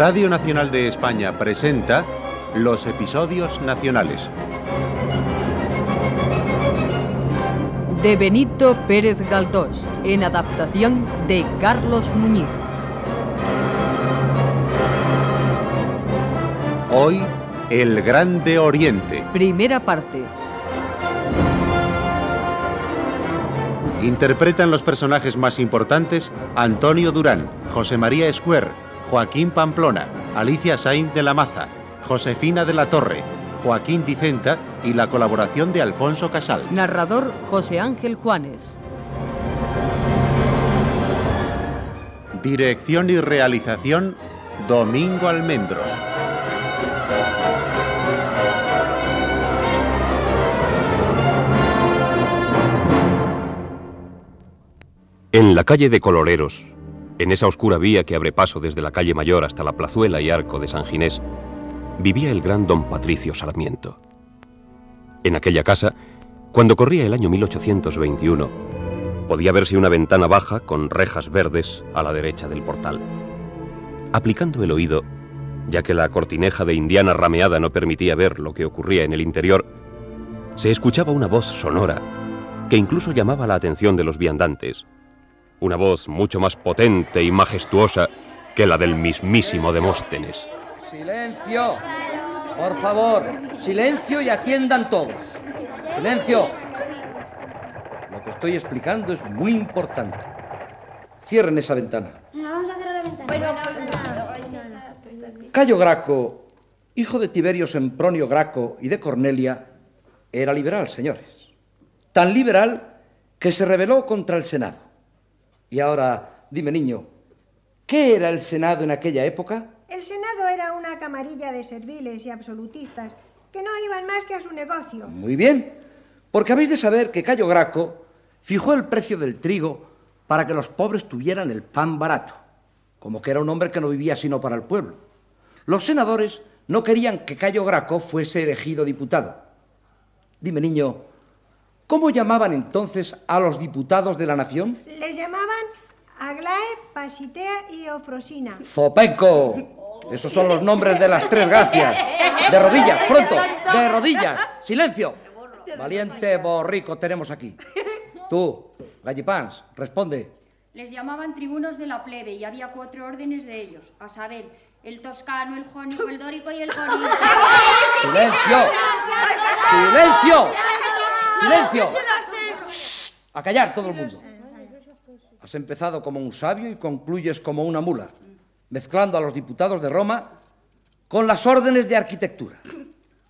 Radio Nacional de España presenta los episodios nacionales. De Benito Pérez Galdós, en adaptación de Carlos Muñiz. Hoy, El Grande Oriente. Primera parte. Interpretan los personajes más importantes Antonio Durán, José María Escuer, Joaquín Pamplona, Alicia Sainz de la Maza, Josefina de la Torre, Joaquín Dicenta y la colaboración de Alfonso Casal. Narrador José Ángel Juanes. Dirección y realización Domingo Almendros. En la calle de Coloreros, en esa oscura vía que abre paso desde la calle Mayor hasta la plazuela y arco de San Ginés, vivía el gran don Patricio Sarmiento. En aquella casa, cuando corría el año 1821, podía verse una ventana baja con rejas verdes a la derecha del portal. Aplicando el oído, ya que la cortineja de indiana rameada no permitía ver lo que ocurría en el interior, se escuchaba una voz sonora que incluso llamaba la atención de los viandantes una voz mucho más potente y majestuosa que la del mismísimo Demóstenes. Silencio, por favor, silencio y atiendan todos. Silencio. Lo que estoy explicando es muy importante. Cierren esa ventana. Vamos a cerrar la ventana. Bueno, Cayo Graco, hijo de Tiberio Sempronio Graco y de Cornelia, era liberal, señores. Tan liberal que se rebeló contra el Senado. Y ahora, dime niño, ¿qué era el Senado en aquella época? El Senado era una camarilla de serviles y absolutistas que no iban más que a su negocio. Muy bien, porque habéis de saber que Cayo Graco fijó el precio del trigo para que los pobres tuvieran el pan barato, como que era un hombre que no vivía sino para el pueblo. Los senadores no querían que Cayo Graco fuese elegido diputado. Dime, niño, ¿cómo llamaban entonces a los diputados de la nación? Les llamaban Aglae, Pasitea y Ofrosina. ¡Zopenco! Esos son los nombres de las tres gracias. De rodillas, pronto, de rodillas. Silencio. Valiente borrico tenemos aquí. Tú, Gallipans, responde. Les llamaban tribunos de la plebe y había cuatro órdenes de ellos, a saber, el toscano, el jónico, el dórico y el jonío. ¡Silencio! ¡Silencio! ¡Silencio! Shh, A callar todo el mundo. Has empezado como un sabio y concluyes como una mula, mezclando a los diputados de Roma con las órdenes de arquitectura.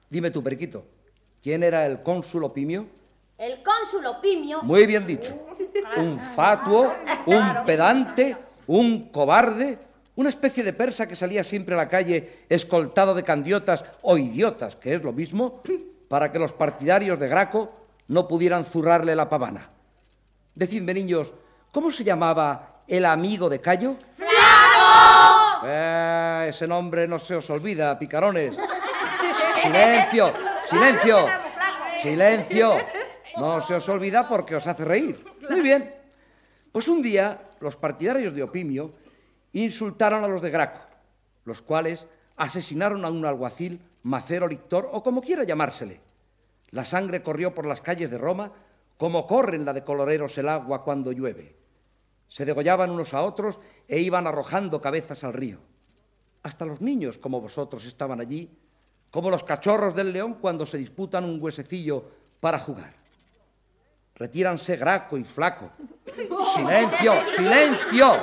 Dime tú, Periquito, ¿quién era el cónsul Opimio? El cónsul Opimio. Muy bien dicho. Un fatuo, un pedante, un cobarde, una especie de persa que salía siempre a la calle escoltado de candiotas o idiotas, que es lo mismo, para que los partidarios de Graco no pudieran zurrarle la pavana. Decidme, niños, ¿cómo se llamaba el amigo de Cayo? ¡Flaco! Eh, ese nombre no se os olvida, picarones. Silencio, silencio, silencio. No se os olvida porque os hace reír. Muy bien. Pues un día los partidarios de Opimio insultaron a los de Graco, los cuales asesinaron a un alguacil, macero, lictor o como quiera llamársele. La sangre corrió por las calles de Roma como corre en la de Coloreros el agua cuando llueve. Se degollaban unos a otros e iban arrojando cabezas al río. Hasta los niños como vosotros estaban allí, como los cachorros del león cuando se disputan un huesecillo para jugar. Retíranse Graco y Flaco. ¡Silencio! ¡Silencio!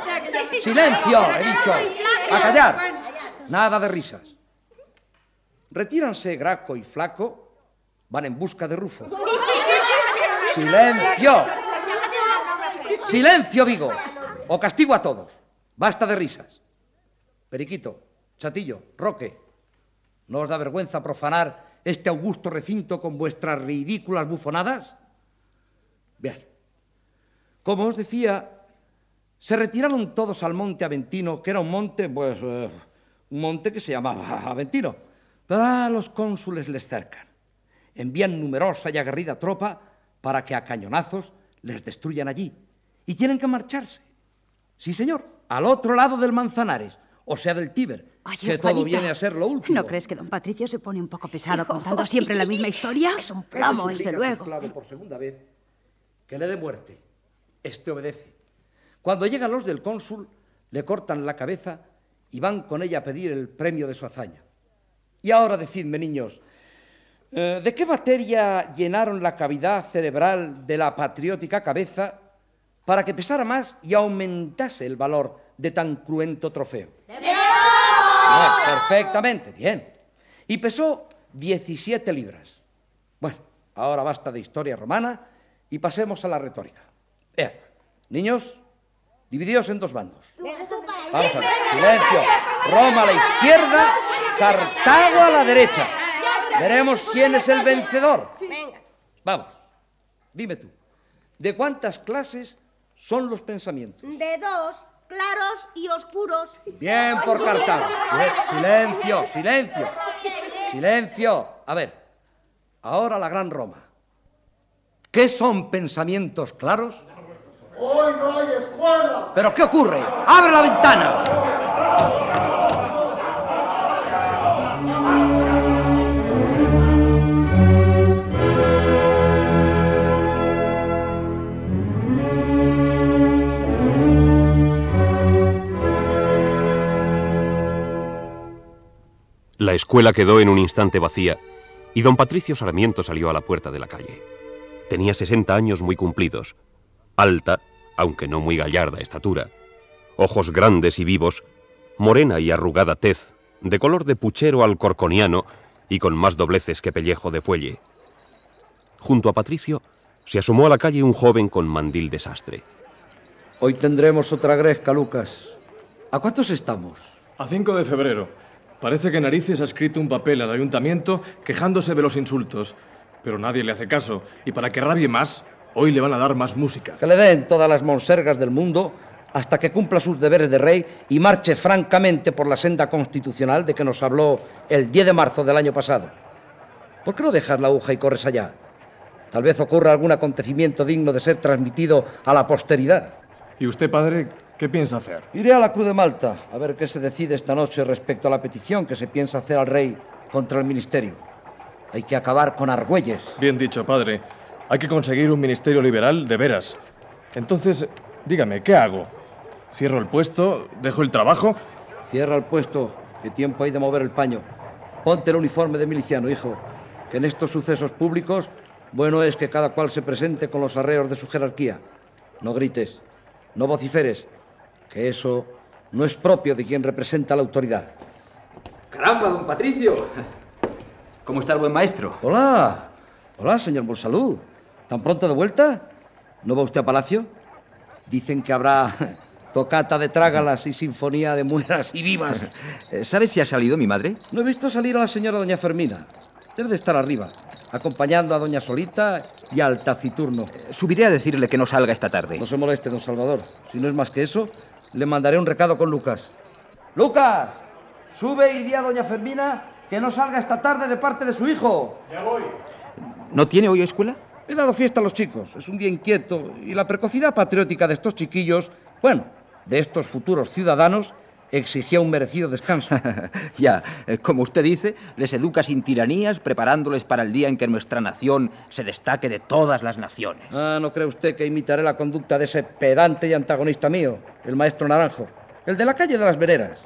¡Silencio! He dicho. ¡A callar! Nada de risas. Retíranse Graco y Flaco, van en busca de Rufo. ¡Silencio! ¡Silencio, digo! O castigo a todos. Basta de risas. Periquito, Chatillo, Roque, ¿no os da vergüenza profanar este augusto recinto con vuestras ridículas bufonadas? Bien. Como os decía, se retiraron todos al monte Aventino, que era un monte, pues, eh, un monte que se llamaba Aventino. Pero a los cónsules les cercan. Envían numerosa y aguerrida tropa para que a cañonazos les destruyan allí. Y tienen que marcharse. Sí, señor, al otro lado del Manzanares, o sea, del Tíber, Ay, que todo viene a ser lo último. ¿No crees que don Patricio se pone un poco pesado contando siempre la misma historia? Es un plomo, desde luego. esclavo por segunda vez que le dé muerte. Este obedece. Cuando llegan los del cónsul, le cortan la cabeza y van con ella a pedir el premio de su hazaña. Y ahora decidme, niños, eh, ¿de qué materia llenaron la cavidad cerebral de la patriótica cabeza para que pesara más y aumentase el valor de tan cruento trofeo? Bien, perfectamente, bien. Y pesó 17 libras. Bueno, ahora basta de historia romana y pasemos a la retórica. Ea, niños, dividíos en dos bandos. Vamos a ver, silencio. Roma a la izquierda, Cartago a la derecha. Veremos quién es el vencedor. Venga. Vamos, dime tú, ¿de cuántas clases son los pensamientos? De dos, claros y oscuros. Bien por Cartago. Bien, Silencio, silencio. Silencio. A ver, ahora la gran Roma. ¿Qué son pensamientos claros? Hoy no hay escuela. ¿Pero qué ocurre? ¡Abre la ventana! La escuela quedó en un instante vacía y don Patricio Sarmiento salió a la puerta de la calle. Tenía 60 años muy cumplidos, alta, aunque no muy gallarda estatura, ojos grandes y vivos, morena y arrugada tez, de color de puchero alcorconiano y con más dobleces que pellejo de fuelle. Junto a Patricio se asomó a la calle un joven con mandil de sastre. Hoy tendremos otra gresca, Lucas. ¿A cuántos estamos? A 5 de febrero. Parece que Narices ha escrito un papel al ayuntamiento quejándose de los insultos. Pero nadie le hace caso. Y para que rabie más, hoy le van a dar más música. Que le den todas las monsergas del mundo hasta que cumpla sus deberes de rey y marche francamente por la senda constitucional de que nos habló el 10 de marzo del año pasado. ¿Por qué no dejas la aguja y corres allá? Tal vez ocurra algún acontecimiento digno de ser transmitido a la posteridad. ¿Y usted, padre, qué piensa hacer? Iré a la Cruz de Malta a ver qué se decide esta noche respecto a la petición que se piensa hacer al rey contra el ministerio. Hay que acabar con Argüelles. Bien dicho, padre. Hay que conseguir un ministerio liberal de veras. Entonces, dígame, ¿qué hago? ¿Cierro el puesto? ¿Dejo el trabajo? Cierra el puesto, que tiempo hay de mover el paño. Ponte el uniforme de miliciano, hijo, que en estos sucesos públicos bueno es que cada cual se presente con los arreos de su jerarquía. No grites, no vociferes, que eso no es propio de quien representa la autoridad. Caramba, don Patricio. ¿Cómo está el buen maestro? Hola, hola, señor Monsalud. ¿Tan pronto de vuelta? ¿No va usted a Palacio? Dicen que habrá tocata de trágalas y sinfonía de mueras y vivas. Eh, ¿Sabe si ha salido mi madre? No he visto salir a la señora doña Fermina. Debe de estar arriba, acompañando a doña Solita y al taciturno. Subiré a decirle que no salga esta tarde. No se moleste, don Salvador. Si no es más que eso, le mandaré un recado con Lucas. ¡Lucas! Sube y di a doña Fermina que no salga esta tarde de parte de su hijo. Ya voy. ¿No tiene hoy escuela? He dado fiesta a los chicos. Es un día inquieto y la precocidad patriótica de estos chiquillos, bueno, de estos futuros ciudadanos, exigía un merecido descanso. ya, eh, como usted dice, les educa sin tiranías, preparándoles para el día en que nuestra nación se destaque de todas las naciones. Ah, ¿no cree usted que imitaré la conducta de ese pedante y antagonista mío, el maestro Naranjo? El de la calle de las Vereras.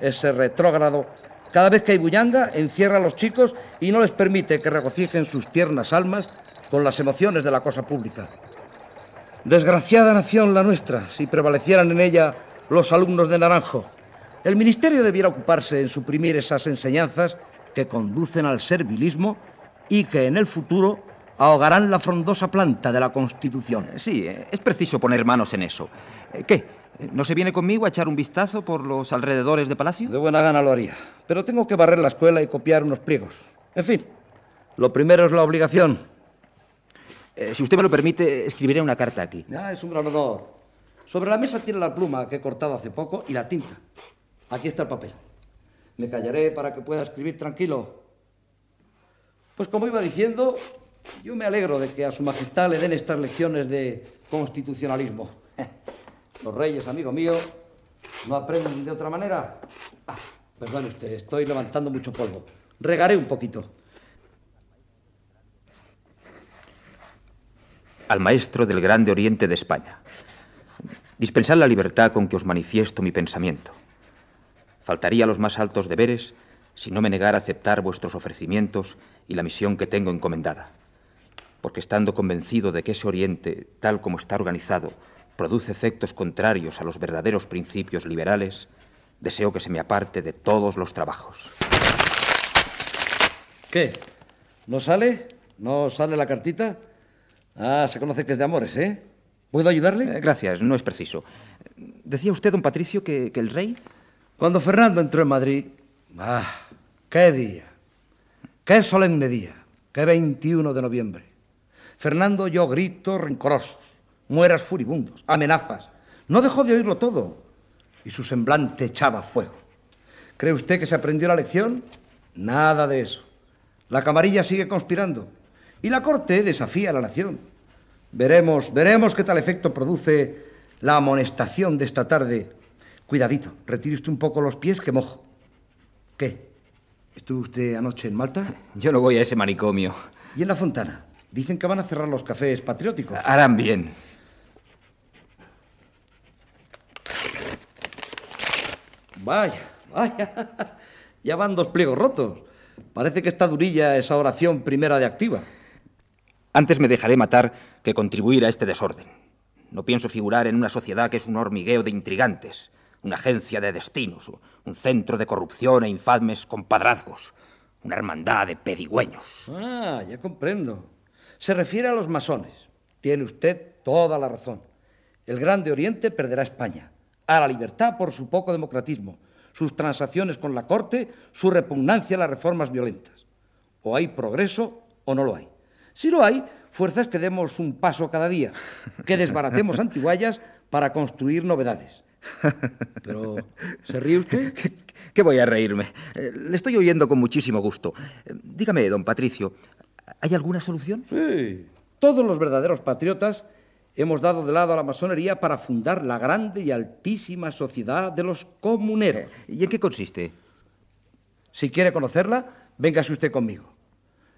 Ese retrógrado, cada vez que hay bullanga, encierra a los chicos y no les permite que regocijen sus tiernas almas con las emociones de la cosa pública. Desgraciada nación la nuestra, si prevalecieran en ella los alumnos de Naranjo. El ministerio debiera ocuparse en suprimir esas enseñanzas que conducen al servilismo y que en el futuro ahogarán la frondosa planta de la Constitución. Sí, es preciso poner manos en eso. Eh, ¿Qué? ¿No se viene conmigo a echar un vistazo por los alrededores de Palacio? De buena gana lo haría, pero tengo que barrer la escuela y copiar unos pliegos. En fin, lo primero es la obligación. Eh, si usted me lo permite, escribiré una carta aquí. Ah, es un gran honor. Sobre la mesa tiene la pluma que he cortado hace poco y la tinta. Aquí está el papel. Me callaré para que pueda escribir tranquilo. Pues como iba diciendo, yo me alegro de que a su majestad le den estas lecciones de constitucionalismo. Los reyes, amigo mío, no aprenden de otra manera. Ah, Perdone usted, estoy levantando mucho polvo. Regaré un poquito. Al maestro del Grande Oriente de España. Dispensad la libertad con que os manifiesto mi pensamiento. Faltaría a los más altos deberes si no me negara a aceptar vuestros ofrecimientos y la misión que tengo encomendada. Porque estando convencido de que ese Oriente, tal como está organizado, produce efectos contrarios a los verdaderos principios liberales, deseo que se me aparte de todos los trabajos. ¿Qué? ¿No sale? ¿No sale la cartita? Ah, se conoce que es de amores, ¿eh? ¿Puedo ayudarle? Eh, gracias, no es preciso. Decía usted, don Patricio, que, que el rey... Cuando Fernando entró en Madrid... ¡Ah! ¡Qué día! ¡Qué solemne día! ¡Qué 21 de noviembre! Fernando oyó gritos rencorosos, mueras furibundos, amenazas. No dejó de oírlo todo y su semblante echaba fuego. ¿Cree usted que se aprendió la lección? Nada de eso. La camarilla sigue conspirando y la corte desafía a la nación. Veremos, veremos qué tal efecto produce la amonestación de esta tarde. Cuidadito, retire usted un poco los pies que mojo. ¿Qué? ¿Estuvo usted anoche en Malta? Yo no voy a ese manicomio. ¿Y en la Fontana? Dicen que van a cerrar los cafés patrióticos. Harán bien. Vaya, vaya. Ya van dos pliegos rotos. Parece que está durilla esa oración primera de activa. Antes me dejaré matar que contribuir a este desorden. No pienso figurar en una sociedad que es un hormigueo de intrigantes, una agencia de destinos, un centro de corrupción e infames compadrazgos, una hermandad de pedigüeños. Ah, ya comprendo. Se refiere a los masones. Tiene usted toda la razón. El Grande Oriente perderá España, a la libertad por su poco democratismo, sus transacciones con la Corte, su repugnancia a las reformas violentas. O hay progreso o no lo hay. Si lo hay, fuerzas que demos un paso cada día, que desbaratemos antiguallas para construir novedades. Pero, ¿se ríe usted? ¿Qué voy a reírme? Eh, Le estoy oyendo con muchísimo gusto. Eh, Dígame, don Patricio, ¿hay alguna solución? Sí. Todos los verdaderos patriotas hemos dado de lado a la masonería para fundar la grande y altísima sociedad de los comuneros. ¿Y en qué consiste? Si quiere conocerla, véngase usted conmigo.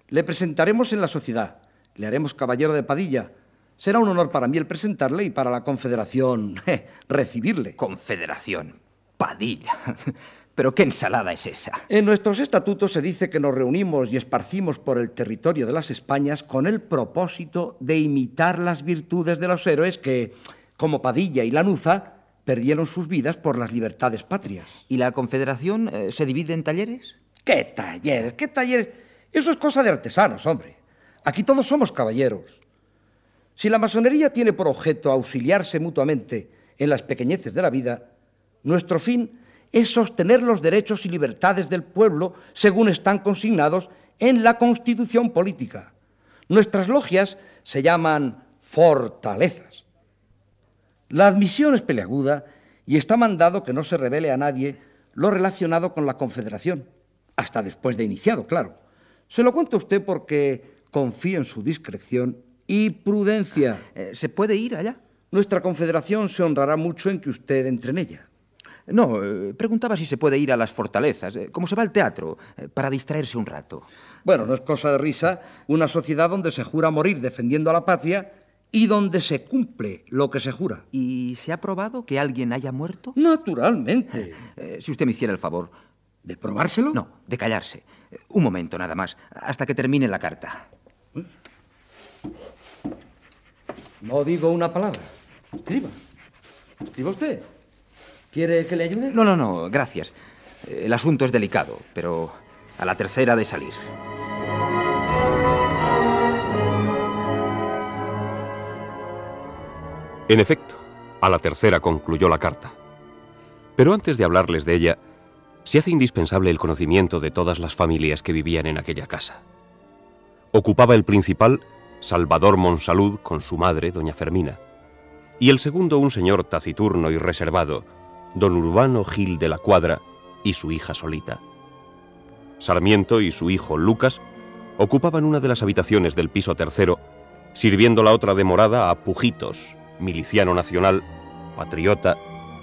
Le presentaremos en la sociedad. Le haremos caballero de Padilla. Será un honor para mí el presentarle y para la Confederación je, recibirle. Confederación. Padilla. Pero qué ensalada es esa. En nuestros estatutos se dice que nos reunimos y esparcimos por el territorio de las Españas con el propósito de imitar las virtudes de los héroes que, como Padilla y Lanuza, perdieron sus vidas por las libertades patrias. ¿Y la Confederación eh, se divide en talleres? ¿Qué talleres? ¿Qué talleres? Eso es cosa de artesanos, hombre. Aquí todos somos caballeros. Si la masonería tiene por objeto auxiliarse mutuamente en las pequeñeces de la vida, nuestro fin es sostener los derechos y libertades del pueblo según están consignados en la Constitución política. Nuestras logias se llaman fortalezas. La admisión es peleaguda y está mandado que no se revele a nadie lo relacionado con la Confederación, hasta después de iniciado, claro. Se lo cuento a usted porque confío en su discreción y prudencia. Eh, ¿Se puede ir allá? Nuestra Confederación se honrará mucho en que usted entre en ella. No, eh, preguntaba si se puede ir a las fortalezas, eh, como se va al teatro, para distraerse un rato. Bueno, no es cosa de risa una sociedad donde se jura morir defendiendo a la patria y donde se cumple lo que se jura. ¿Y se ha probado que alguien haya muerto? Naturalmente. Si usted me hiciera el favor. ¿De probárselo? No, de callarse. Un momento nada más, hasta que termine la carta. No digo una palabra. Escriba. Escriba usted. ¿Quiere que le ayude? No, no, no, gracias. El asunto es delicado, pero a la tercera de salir. En efecto, a la tercera concluyó la carta. Pero antes de hablarles de ella, se hace indispensable el conocimiento de todas las familias que vivían en aquella casa. Ocupaba el principal Salvador Monsalud con su madre, doña Fermina, y el segundo un señor taciturno y reservado, don Urbano Gil de la Cuadra y su hija solita. Sarmiento y su hijo Lucas ocupaban una de las habitaciones del piso tercero, sirviendo la otra de morada a Pujitos, miliciano nacional, patriota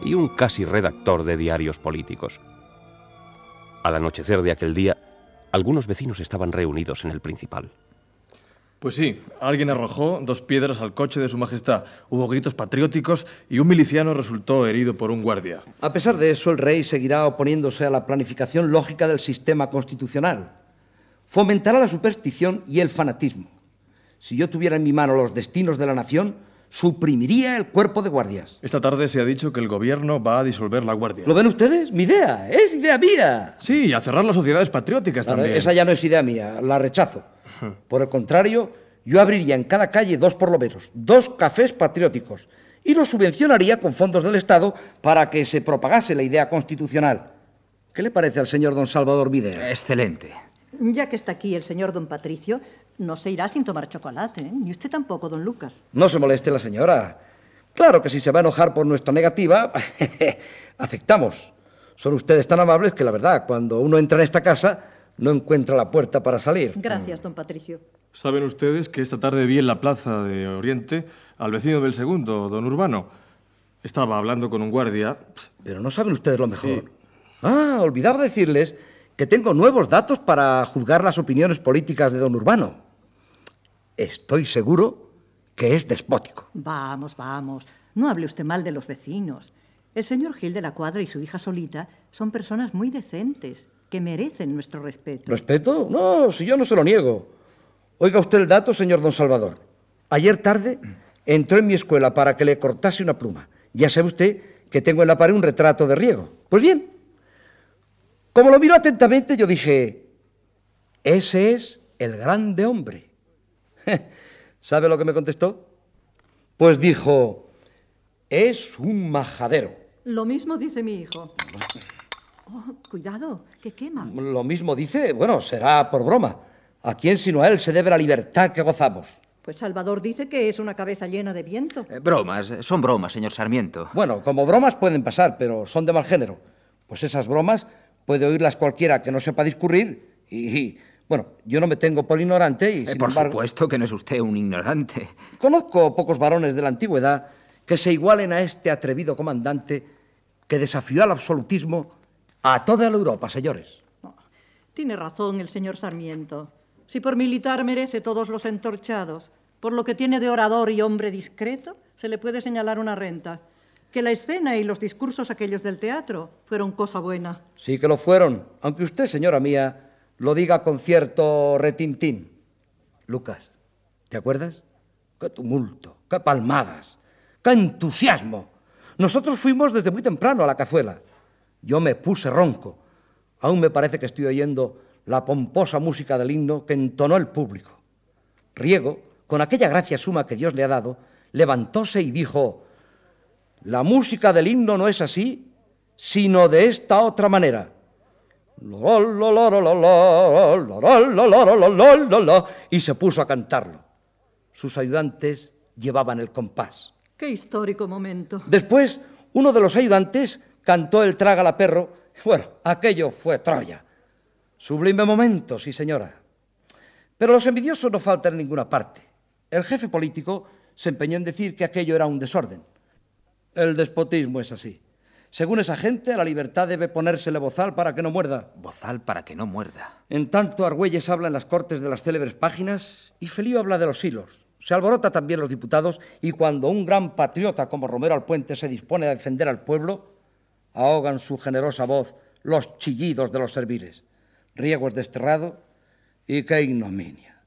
y un casi redactor de diarios políticos. Al anochecer de aquel día, algunos vecinos estaban reunidos en el principal. Pues sí, alguien arrojó dos piedras al coche de Su Majestad. Hubo gritos patrióticos y un miliciano resultó herido por un guardia. A pesar de eso, el rey seguirá oponiéndose a la planificación lógica del sistema constitucional. Fomentará la superstición y el fanatismo. Si yo tuviera en mi mano los destinos de la nación, suprimiría el cuerpo de guardias. Esta tarde se ha dicho que el gobierno va a disolver la guardia. ¿Lo ven ustedes? Mi idea, es idea mía. Sí, y a cerrar las sociedades patrióticas Claro, también. esa ya no es idea mía, la rechazo. Por el contrario, yo abriría en cada calle dos por lo menos, dos cafés patrióticos, y los subvencionaría con fondos del Estado para que se propagase la idea constitucional. ¿Qué le parece al señor don Salvador idea? Excelente. Ya que está aquí el señor don Patricio, no se irá sin tomar chocolate, ¿eh? ni usted tampoco, don Lucas. No se moleste la señora. Claro que si se va a enojar por nuestra negativa, aceptamos. Son ustedes tan amables que la verdad, cuando uno entra en esta casa, no encuentra la puerta para salir. Gracias, don Patricio. Saben ustedes que esta tarde vi en la plaza de Oriente al vecino del segundo, don Urbano. Estaba hablando con un guardia. Pero no saben ustedes lo mejor. Ah, olvidaba decirles que tengo nuevos datos para juzgar las opiniones políticas de don Urbano. Estoy seguro que es despótico. Vamos, vamos. No hable usted mal de los vecinos. El señor Gil de la Cuadra y su hija Solita son personas muy decentes, que merecen nuestro respeto. ¿Respeto? No, si yo no se lo niego. Oiga usted el dato, señor don Salvador. Ayer tarde entró en mi escuela para que le cortase una pluma. Ya sabe usted que tengo en la pared un retrato de riego. Pues bien, como lo miró atentamente, yo dije, ese es el grande hombre. ¿Sabe lo que me contestó? Pues dijo, es un majadero. Lo mismo dice mi hijo. Oh, cuidado, que quema. Lo mismo dice, bueno, será por broma. ¿A quién sino a él se debe la libertad que gozamos? Pues Salvador dice que es una cabeza llena de viento. Eh, bromas, eh, son bromas, señor Sarmiento. Bueno, como bromas pueden pasar, pero son de mal género. Pues esas bromas puede oírlas cualquiera que no sepa discurrir y, y, bueno, yo no me tengo por ignorante y, Eh, sin por embargo, supuesto que no es usted un ignorante. conozco pocos varones de la antigüedad que se igualen a este atrevido comandante que desafió al absolutismo a toda la Europa, señores. Tiene razón el señor Sarmiento. Si por militar merece todos los entorchados, por lo que tiene de orador y hombre discreto, se le puede señalar una renta. Que la escena y los discursos aquellos del teatro fueron cosa buena. Sí que lo fueron, aunque usted, señora mía, lo diga con cierto retintín. Lucas, ¿te acuerdas? Qué tumulto, qué palmadas, qué entusiasmo. Nosotros fuimos desde muy temprano a la cazuela. Yo me puse ronco. Aún me parece que estoy oyendo la pomposa música del himno que entonó el público. Riego, con aquella gracia suma que Dios le ha dado, levantóse y dijo, la música del himno no es así, sino de esta otra manera. Y se puso a cantarlo. Sus ayudantes llevaban el compás. Qué histórico momento. Después, uno de los ayudantes cantó el trágala perro. Bueno, aquello fue Troya. Sublime momento, sí, señora. Pero los envidiosos no faltan en ninguna parte. El jefe político se empeñó en decir que aquello era un desorden. El despotismo es así. Según esa gente, a la libertad debe ponérsele bozal para que no muerda. Bozal para que no muerda. En tanto, Argüelles habla en las cortes de las célebres páginas y Felío habla de los hilos. Se alborota también los diputados y cuando un gran patriota como Romero Alpuente se dispone a defender al pueblo, ahogan su generosa voz los chillidos de los serviles. Riego es desterrado y qué ignominia.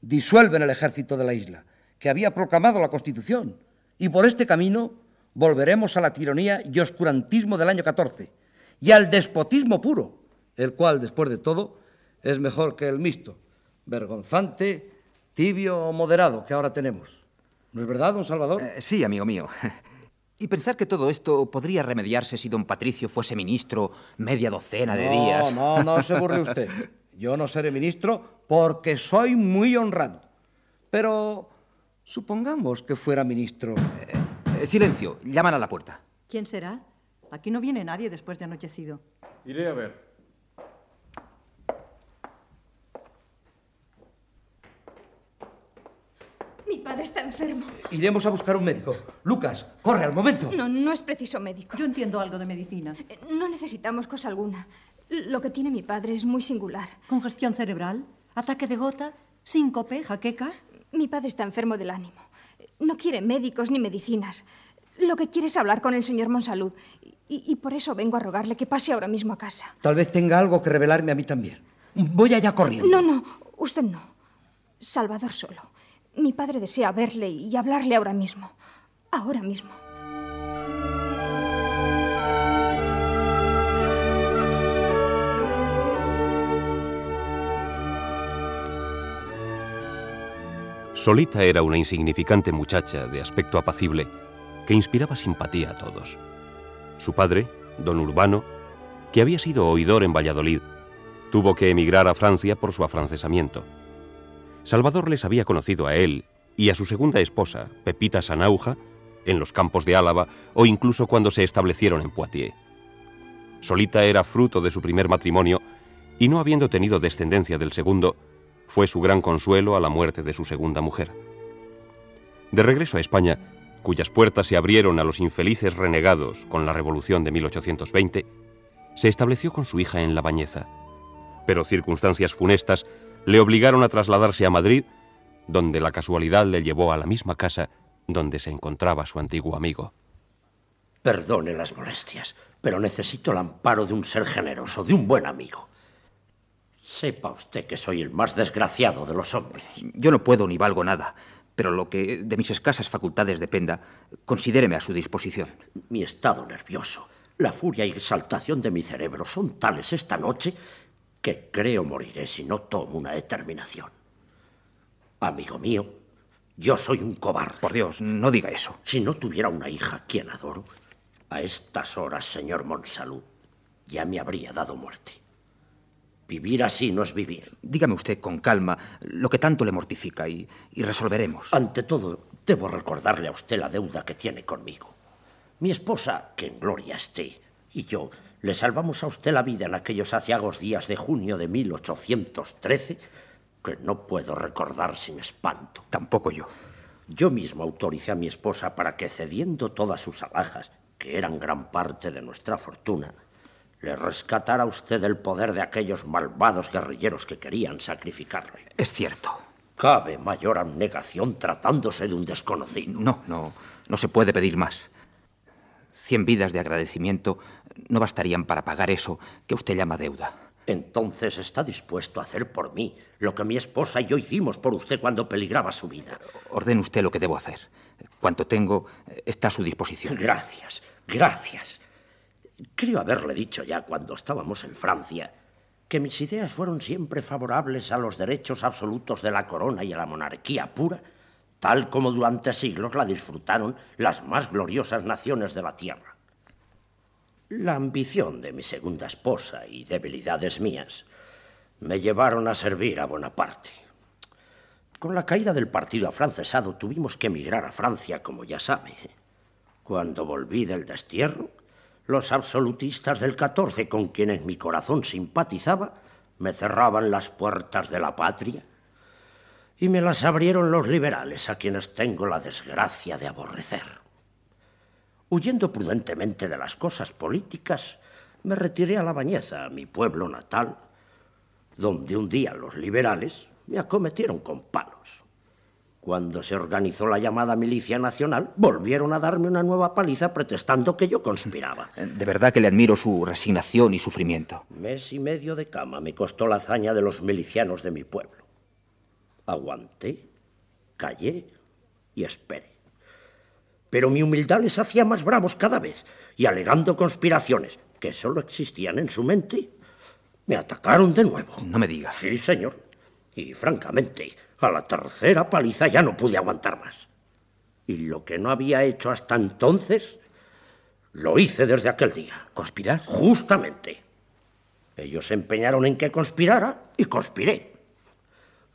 Disuelven el ejército de la isla, que había proclamado la Constitución, y por este camino volveremos a la tiranía y oscurantismo del año 14 y al despotismo puro, el cual, después de todo, es mejor que el mixto, vergonzante, tibio o moderado que ahora tenemos. ¿No es verdad, don Salvador? Eh, sí, amigo mío. Y pensar que todo esto podría remediarse si don Patricio fuese ministro media docena de no, días. No, no se burle usted. Yo no seré ministro porque soy muy honrado. Pero supongamos que fuera ministro. Eh, silencio, llaman a la puerta. ¿Quién será? Aquí no viene nadie después de anochecido. Iré a ver. Mi padre está enfermo. Iremos a buscar un médico. Lucas, corre al momento. No, no es preciso médico. Yo entiendo algo de medicina. Eh, No necesitamos cosa alguna. Lo que tiene mi padre es muy singular. ¿Congestión cerebral? ¿Ataque de gota? ¿Síncope? ¿Jaqueca? Mi padre está enfermo del ánimo. No quiere médicos ni medicinas. Lo que quiere es hablar con el señor Monsalud. Y, y por eso vengo a rogarle que pase ahora mismo a casa. Tal vez tenga algo que revelarme a mí también. Voy allá corriendo. No, no, usted no. Salvador solo. Mi padre desea verle y hablarle ahora mismo. Ahora mismo. Solita era una insignificante muchacha de aspecto apacible que inspiraba simpatía a todos. Su padre, don Urbano, que había sido oidor en Valladolid, tuvo que emigrar a Francia por su afrancesamiento. Salvador les había conocido a él y a su segunda esposa, Pepita Sanauja, en los campos de Álava o incluso cuando se establecieron en Poitiers. Solita era fruto de su primer matrimonio y no habiendo tenido descendencia del segundo, fue su gran consuelo a la muerte de su segunda mujer. De regreso a España, cuyas puertas se abrieron a los infelices renegados con la Revolución de 1820, se estableció con su hija en La Bañeza. Pero circunstancias funestas le obligaron a trasladarse a Madrid, donde la casualidad le llevó a la misma casa donde se encontraba su antiguo amigo. Perdone las molestias, pero necesito el amparo de un ser generoso, de un buen amigo. Sepa usted que soy el más desgraciado de los hombres. Yo no puedo ni valgo nada, pero lo que de mis escasas facultades dependa, considéreme a su disposición. Mi estado nervioso, la furia y exaltación de mi cerebro son tales esta noche que creo moriré si no tomo una determinación. Amigo mío, yo soy un cobarde. Por Dios, no diga eso. Si no tuviera una hija quien adoro, a estas horas, señor Monsalud, ya me habría dado muerte. Vivir así no es vivir. Dígame usted con calma lo que tanto le mortifica y, y resolveremos. Ante todo, debo recordarle a usted la deuda que tiene conmigo. Mi esposa, que en gloria esté, y yo le salvamos a usted la vida en aquellos aciagos días de junio de 1813 que no puedo recordar sin espanto. Tampoco yo. Yo mismo autoricé a mi esposa para que, cediendo todas sus alhajas, que eran gran parte de nuestra fortuna, le rescatara usted el poder de aquellos malvados guerrilleros que querían sacrificarle. Es cierto. Cabe mayor abnegación tratándose de un desconocido. No, no, no se puede pedir más. Cien vidas de agradecimiento no bastarían para pagar eso que usted llama deuda. Entonces está dispuesto a hacer por mí lo que mi esposa y yo hicimos por usted cuando peligraba su vida. Ordene usted lo que debo hacer. Cuanto tengo está a su disposición. Gracias, gracias. Creo haberle dicho ya cuando estábamos en Francia que mis ideas fueron siempre favorables a los derechos absolutos de la corona y a la monarquía pura, tal como durante siglos la disfrutaron las más gloriosas naciones de la tierra. La ambición de mi segunda esposa y debilidades mías me llevaron a servir a Bonaparte. Con la caída del partido afrancesado tuvimos que emigrar a Francia, como ya sabe. Cuando volví del destierro, los absolutistas del 14, con quienes mi corazón simpatizaba, me cerraban las puertas de la patria y me las abrieron los liberales, a quienes tengo la desgracia de aborrecer. Huyendo prudentemente de las cosas políticas, me retiré a La Bañeza, mi pueblo natal, donde un día los liberales me acometieron con palos. Cuando se organizó la llamada Milicia Nacional, volvieron a darme una nueva paliza protestando que yo conspiraba. De verdad que le admiro su resignación y sufrimiento. Mes y medio de cama me costó la hazaña de los milicianos de mi pueblo. Aguanté, callé y esperé. Pero mi humildad les hacía más bravos cada vez, y alegando conspiraciones que solo existían en su mente, me atacaron de nuevo. No me digas. Sí, señor. Y francamente, a la tercera paliza ya no pude aguantar más. Y lo que no había hecho hasta entonces, lo hice desde aquel día. ¿Conspirar? Justamente. Ellos se empeñaron en que conspirara y conspiré.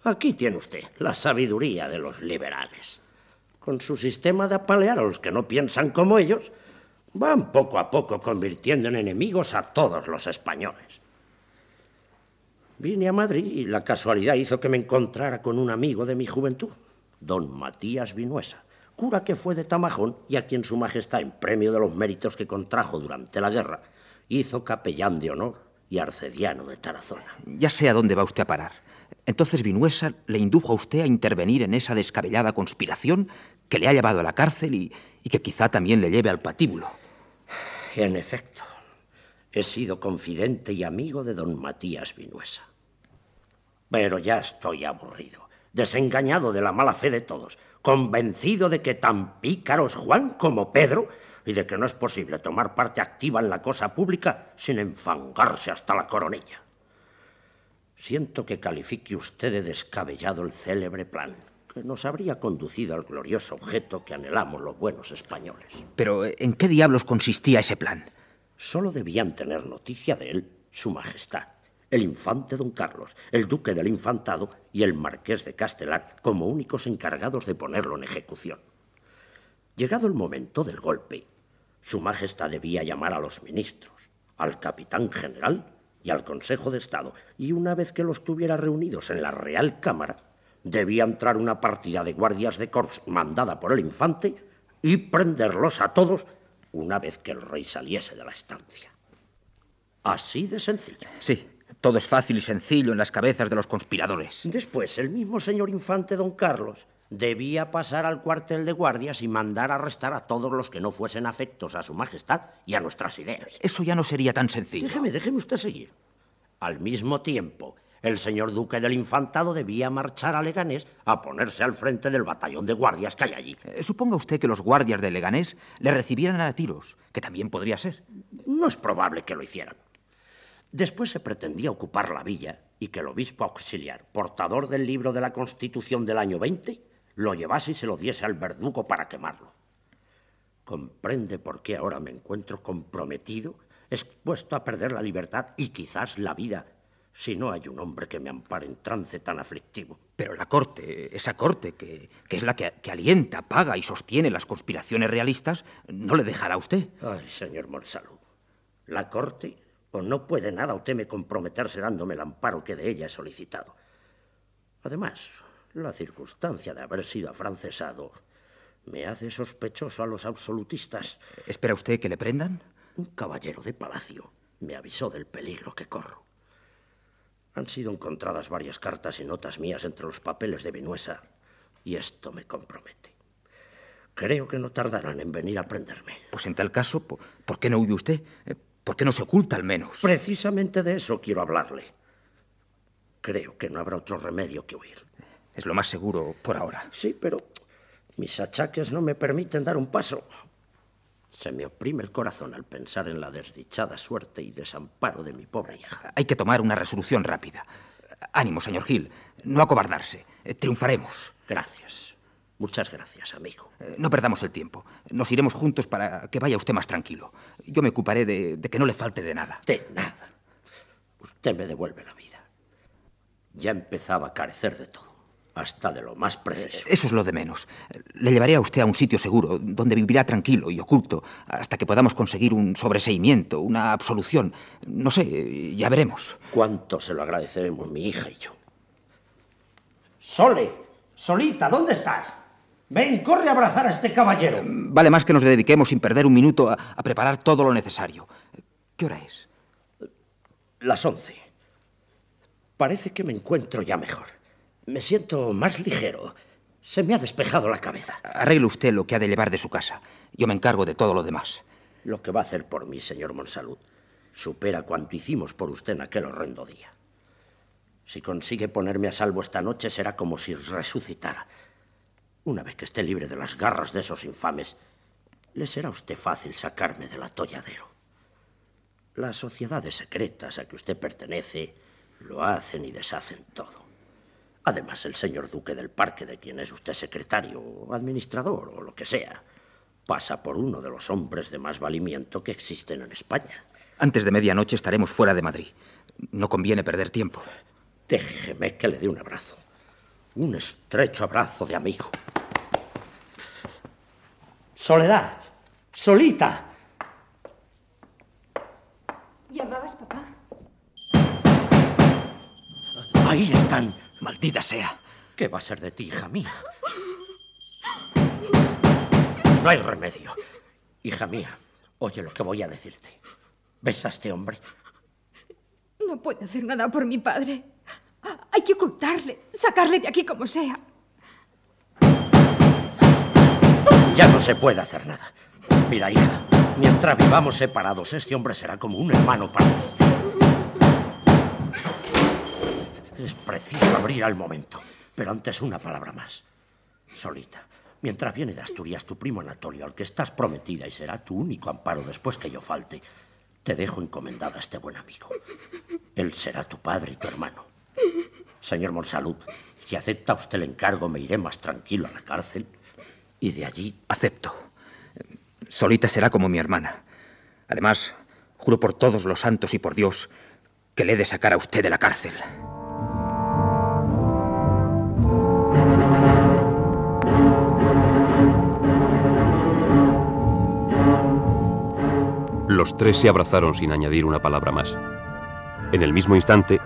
Aquí tiene usted la sabiduría de los liberales. Con su sistema de apalear a los que no piensan como ellos, van poco a poco convirtiendo en enemigos a todos los españoles. Vine a Madrid y la casualidad hizo que me encontrara con un amigo de mi juventud, don Matías Vinuesa, cura que fue de Tamajón y a quien su majestad, en premio de los méritos que contrajo durante la guerra, hizo capellán de honor y arcediano de Tarazona. Ya sé a dónde va usted a parar. Entonces Vinuesa le indujo a usted a intervenir en esa descabellada conspiración que le ha llevado a la cárcel y, y que quizá también le lleve al patíbulo. En efecto, he sido confidente y amigo de don Matías Vinuesa. Pero ya estoy aburrido, desengañado de la mala fe de todos, convencido de que tan pícaro es Juan como Pedro y de que no es posible tomar parte activa en la cosa pública sin enfangarse hasta la coronilla. Siento que califique usted de descabellado el célebre plan que nos habría conducido al glorioso objeto que anhelamos los buenos españoles. Pero, ¿en qué diablos consistía ese plan? Solo debían tener noticia de él Su Majestad, el infante don Carlos, el duque del infantado y el marqués de Castelar como únicos encargados de ponerlo en ejecución. Llegado el momento del golpe, Su Majestad debía llamar a los ministros, al capitán general y al Consejo de Estado, y una vez que los tuviera reunidos en la Real Cámara, debía entrar una partida de guardias de corps mandada por el infante y prenderlos a todos una vez que el rey saliese de la estancia. Así de sencillo. Sí, todo es fácil y sencillo en las cabezas de los conspiradores. Después, el mismo señor infante don Carlos debía pasar al cuartel de guardias y mandar arrestar a todos los que no fuesen afectos a su majestad y a nuestras ideas. Eso ya no sería tan sencillo. Déjeme, déjeme usted seguir. Al mismo tiempo, el señor duque del infantado debía marchar a Leganés a ponerse al frente del batallón de guardias que hay allí. Eh, suponga usted que los guardias de Leganés le recibieran a tiros, que también podría ser. No es probable que lo hicieran. Después se pretendía ocupar la villa y que el obispo auxiliar, portador del libro de la Constitución del año 20, lo llevase y se lo diese al verdugo para quemarlo. Comprende por qué ahora me encuentro comprometido, expuesto a perder la libertad y quizás la vida, si no hay un hombre que me ampare en trance tan aflictivo. Pero la corte, esa corte, que, que es la que, que, alienta, paga y sostiene las conspiraciones realistas, no le dejará a usted. Ay, señor Monsalud, la corte o no puede nada o teme comprometerse dándome el amparo que de ella he solicitado. Además, la circunstancia de haber sido afrancesado me hace sospechoso a los absolutistas. ¿Espera usted que le prendan? Un caballero de palacio me avisó del peligro que corro. Han sido encontradas varias cartas y notas mías entre los papeles de Vinuesa y esto me compromete. Creo que no tardarán en venir a prenderme. Pues en tal caso, ¿por qué no huye usted? ¿Por qué no se oculta al menos? Precisamente de eso quiero hablarle. Creo que no habrá otro remedio que huir. Es lo más seguro por ahora. Sí, pero mis achaques no me permiten dar un paso. Se me oprime el corazón al pensar en la desdichada suerte y desamparo de mi pobre hija. Hay que tomar una resolución rápida. Ánimo, señor Gil. No acobardarse. Triunfaremos. Gracias. Muchas gracias, amigo. Eh, no perdamos el tiempo. Nos iremos juntos para que vaya usted más tranquilo. Yo me ocuparé de, de, que no le falte de nada. De nada. Usted me devuelve la vida. Ya empezaba a carecer de todo, hasta de lo más preciso. Eh, eso es lo de menos. Le llevaré a usted a un sitio seguro, donde vivirá tranquilo y oculto, hasta que podamos conseguir un sobreseimiento, una absolución. No sé, ya veremos. Cuánto se lo agradeceremos mi hija y yo. Sole, Solita, ¿dónde estás? Ven, corre a abrazar a este caballero. Vale más que nos dediquemos sin perder un minuto a, a preparar todo lo necesario. ¿Qué hora es? Las once. Parece que me encuentro ya mejor. Me siento más ligero. Se me ha despejado la cabeza. Arregle usted lo que ha de llevar de su casa. Yo me encargo de todo lo demás. Lo que va a hacer por mí, señor Monsalud, supera cuanto hicimos por usted en aquel horrendo día. Si consigue ponerme a salvo esta noche, será como si resucitara. Una vez que esté libre de las garras de esos infames, le será a usted fácil sacarme del atolladero. Las sociedades secretas a que usted pertenece lo hacen y deshacen todo. Además, el señor duque del parque, de quien es usted secretario o administrador o lo que sea, pasa por uno de los hombres de más valimiento que existen en España. Antes de medianoche estaremos fuera de Madrid. No conviene perder tiempo. Déjeme que le dé un abrazo. Un estrecho abrazo de amigo. Soledad. Solita. ¿Llamabas, papá? Ahí están. Maldita sea. ¿Qué va a ser de ti, hija mía? No hay remedio. Hija mía, oye lo que voy a decirte. ¿Ves a este hombre? No puede hacer nada por mi padre. Hay que ocultarle, sacarle de aquí como sea. Ya no se puede hacer nada. Mira, hija, mientras vivamos separados, este hombre será como un hermano para ti. Es preciso abrir al momento, pero antes una palabra más. Solita, mientras viene de Asturias tu primo Anatolio, al que estás prometida y será tu único amparo después que yo falte, te dejo encomendada a este buen amigo. Él será tu padre y tu hermano. Señor Monsalud, si acepta usted el encargo, me iré más tranquilo a la cárcel y de allí... Acepto. Solita será como mi hermana. Además, juro por todos los santos y por Dios que le he de sacar a usted de la cárcel. Los tres se abrazaron sin añadir una palabra más. En el mismo instante,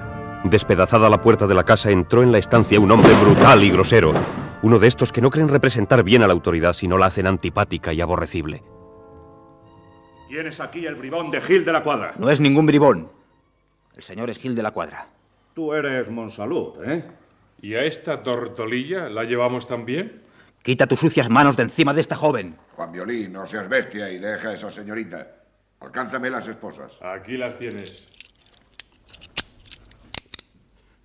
despedazada la puerta de la casa, entró en la estancia un hombre brutal y grosero, uno de estos que no creen representar bien a la autoridad, sino la hacen antipática y aborrecible. Tienes aquí el bribón de Gil de la Cuadra. No es ningún bribón. El señor es Gil de la Cuadra. Tú eres Monsalud, ¿eh? ¿Y a esta tortolilla la llevamos también? Quita tus sucias manos de encima de esta joven. Juan Violín, no seas bestia y deja a esa señorita. Alcánzame las esposas. Aquí las tienes.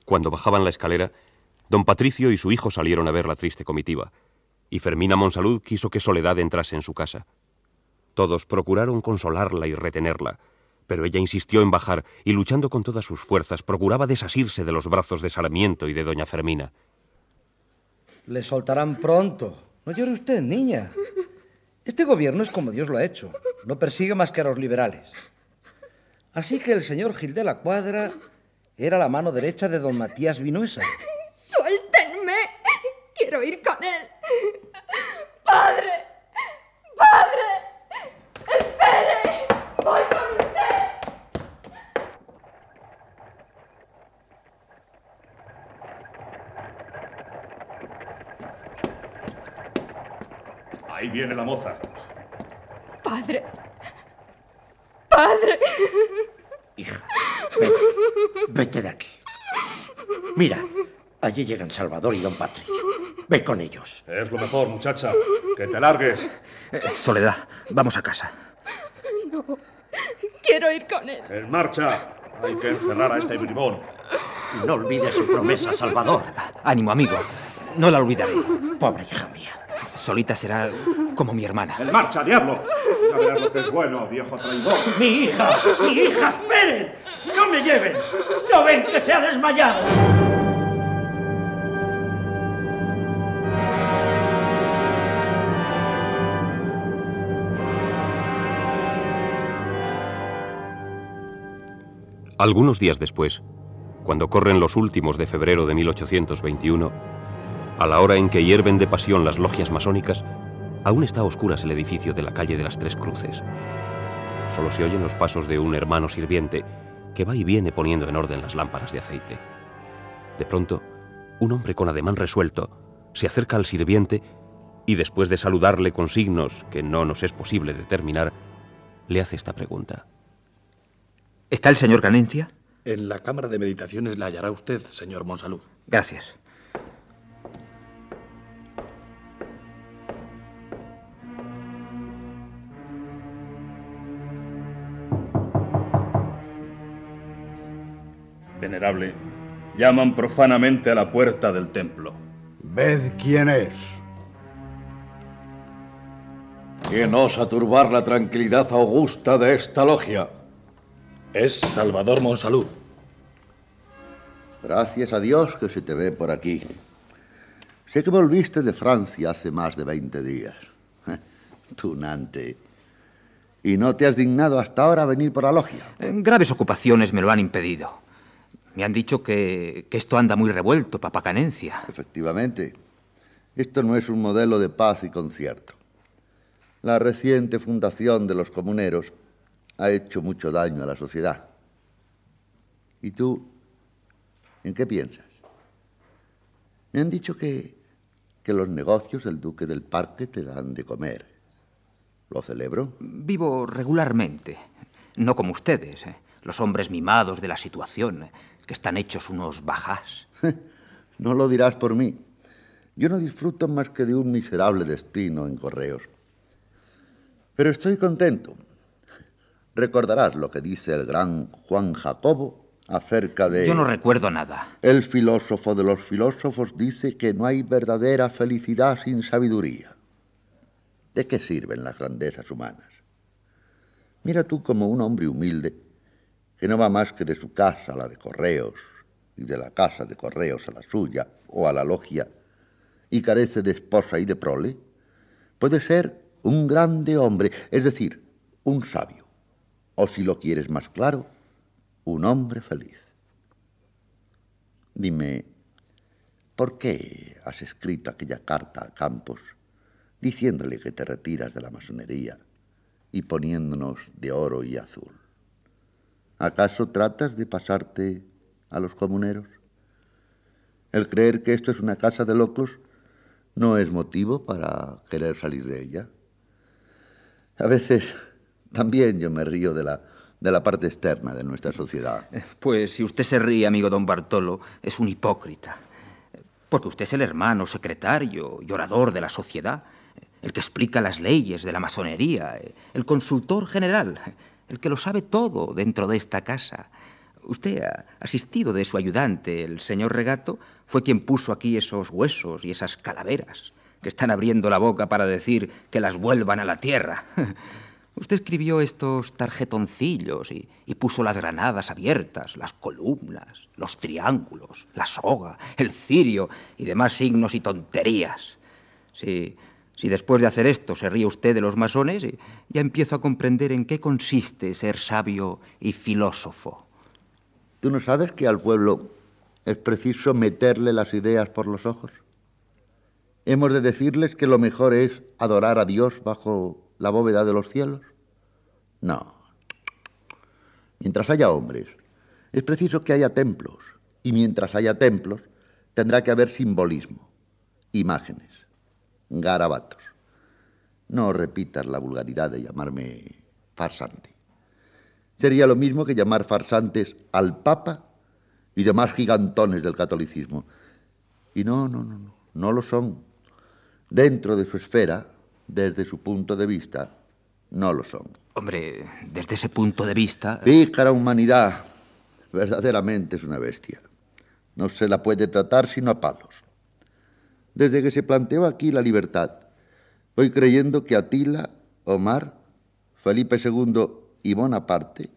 Cuando bajaban la escalera, don Patricio y su hijo salieron a ver la triste comitiva, y Fermina Monsalud quiso que Soledad entrase en su casa. Todos procuraron consolarla y retenerla, pero ella insistió en bajar y luchando con todas sus fuerzas procuraba desasirse de los brazos de Sarmiento y de doña Fermina. Le soltarán pronto. No llore usted, niña. Este gobierno es como Dios lo ha hecho. No persigue más que a los liberales. Así que el señor Gil de la Cuadra era la mano derecha de don Matías Vinuesa. ¡Suéltenme! Quiero ir con él. ¡Padre! ¡Padre! ¡Espere! ¡Voy con usted! Ahí viene la moza. ¡Padre! ¡Padre! Hija, vete, vete de aquí. Mira, allí llegan Salvador y don Patricio. Ve con ellos. Es lo mejor, muchacha. Que te largues. Eh, Soledad, vamos a casa. No. Quiero ir con él. En marcha. Hay que encerrar a este bribón. No olvides su promesa, Salvador. Ánimo, amigo. No la olvidaré. Pobre hija mía. Solita será como mi hermana. En marcha, diablo. Ya verás lo que es bueno, viejo traidor. ¡Mi hija! ¡Mi hija! ¡Esperen! ¡No me lleven! ¿No ven que se ha desmayado? Algunos días después, cuando corren los últimos de febrero de 1821, a la hora en que hierven de pasión las logias masónicas, aún está a oscuras el edificio de la calle de las Tres Cruces. Solo se oyen los pasos de un hermano sirviente que va y viene poniendo en orden las lámparas de aceite. De pronto, un hombre con ademán resuelto se acerca al sirviente y después de saludarle con signos que no nos es posible determinar, le hace esta pregunta. ¿Está el señor Ganencia? En la cámara de meditaciones la hallará usted, señor Monsalud. Gracias. Venerable, llaman profanamente a la puerta del templo. Ved quién es. ¿Quién osa turbar la tranquilidad augusta de esta logia? Es Salvador Monsalud. Gracias a Dios que se te ve por aquí. Sé que volviste de Francia hace más de 20 días. Tunante. ¿Y no te has dignado hasta ahora a venir por la logia? En graves ocupaciones me lo han impedido. Me han dicho que, que esto anda muy revuelto, papacanencia. Efectivamente. Esto no es un modelo de paz y concierto. La reciente fundación de los comuneros ha hecho mucho daño a la sociedad. ¿Y tú en qué piensas? Me han dicho que, que los negocios del duque del parque te dan de comer. ¿Lo celebro? Vivo regularmente. No como ustedes. ¿eh? Los hombres mimados de la situación, que están hechos unos bajás. no lo dirás por mí. Yo no disfruto más que de un miserable destino en correos. Pero estoy contento. Recordarás lo que dice el gran Juan Jacobo acerca de... Yo no recuerdo nada. El filósofo de los filósofos dice que no hay verdadera felicidad sin sabiduría. ¿De qué sirven las grandezas humanas? Mira tú como un hombre humilde, que no va más que de su casa a la de correos, y de la casa de correos a la suya, o a la logia, y carece de esposa y de prole, puede ser un grande hombre, es decir, un sabio, o si lo quieres más claro, un hombre feliz. Dime, ¿por qué has escrito aquella carta a Campos diciéndole que te retiras de la masonería y poniéndonos de oro y azul? ¿Acaso tratas de pasarte a los comuneros? El creer que esto es una casa de locos no es motivo para querer salir de ella. A veces también yo me río de la de la parte externa de nuestra sociedad. Pues si usted se ríe, amigo don Bartolo, es un hipócrita. Porque usted es el hermano, secretario y orador de la sociedad, el que explica las leyes de la masonería, el consultor general, el que lo sabe todo dentro de esta casa. Usted, asistido de su ayudante, el señor Regato, fue quien puso aquí esos huesos y esas calaveras que están abriendo la boca para decir que las vuelvan a la tierra. Usted escribió estos tarjetoncillos y, puso las granadas abiertas, las columnas, los triángulos, la soga, el cirio y demás signos y tonterías. Si, si después de hacer esto se ríe usted de los masones, ya empiezo a comprender en qué consiste ser sabio y filósofo. ¿Tú no sabes que al pueblo es preciso meterle las ideas por los ojos? Hemos de decirles que lo mejor es adorar a Dios bajo la bóveda de los cielos? No. Mientras haya hombres, es preciso que haya templos, y mientras haya templos, tendrá que haber simbolismo, imágenes, garabatos. No repitas la vulgaridad de llamarme farsante. Sería lo mismo que llamar farsantes al Papa y demás gigantones del catolicismo. Y no, no, no, no, no lo son. Dentro de su esfera, desde su punto de vista, no lo son. Hombre, desde ese punto de vista... Pícara humanidad. Verdaderamente es una bestia. No se la puede tratar sino a palos. Desde que se planteó aquí la libertad, voy creyendo que Atila, Omar, Felipe II y Bonaparte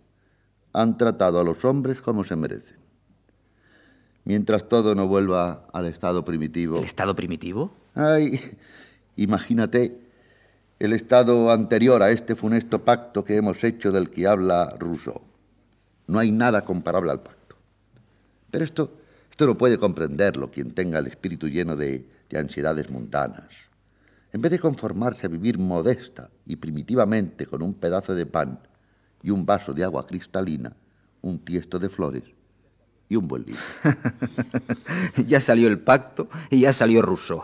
han tratado a los hombres como se merecen. Mientras todo no vuelva al estado primitivo. ¿El estado primitivo? Ay, imagínate el estado anterior a este funesto pacto que hemos hecho del que habla Rousseau. No hay nada comparable al pacto. Pero esto, esto no puede comprenderlo quien tenga el espíritu lleno de, de ansiedades mundanas. En vez de conformarse a vivir modesta y primitivamente con un pedazo de pan y un vaso de agua cristalina, un tiesto de flores, y un buen libro. ya salió el pacto y ya salió Rousseau.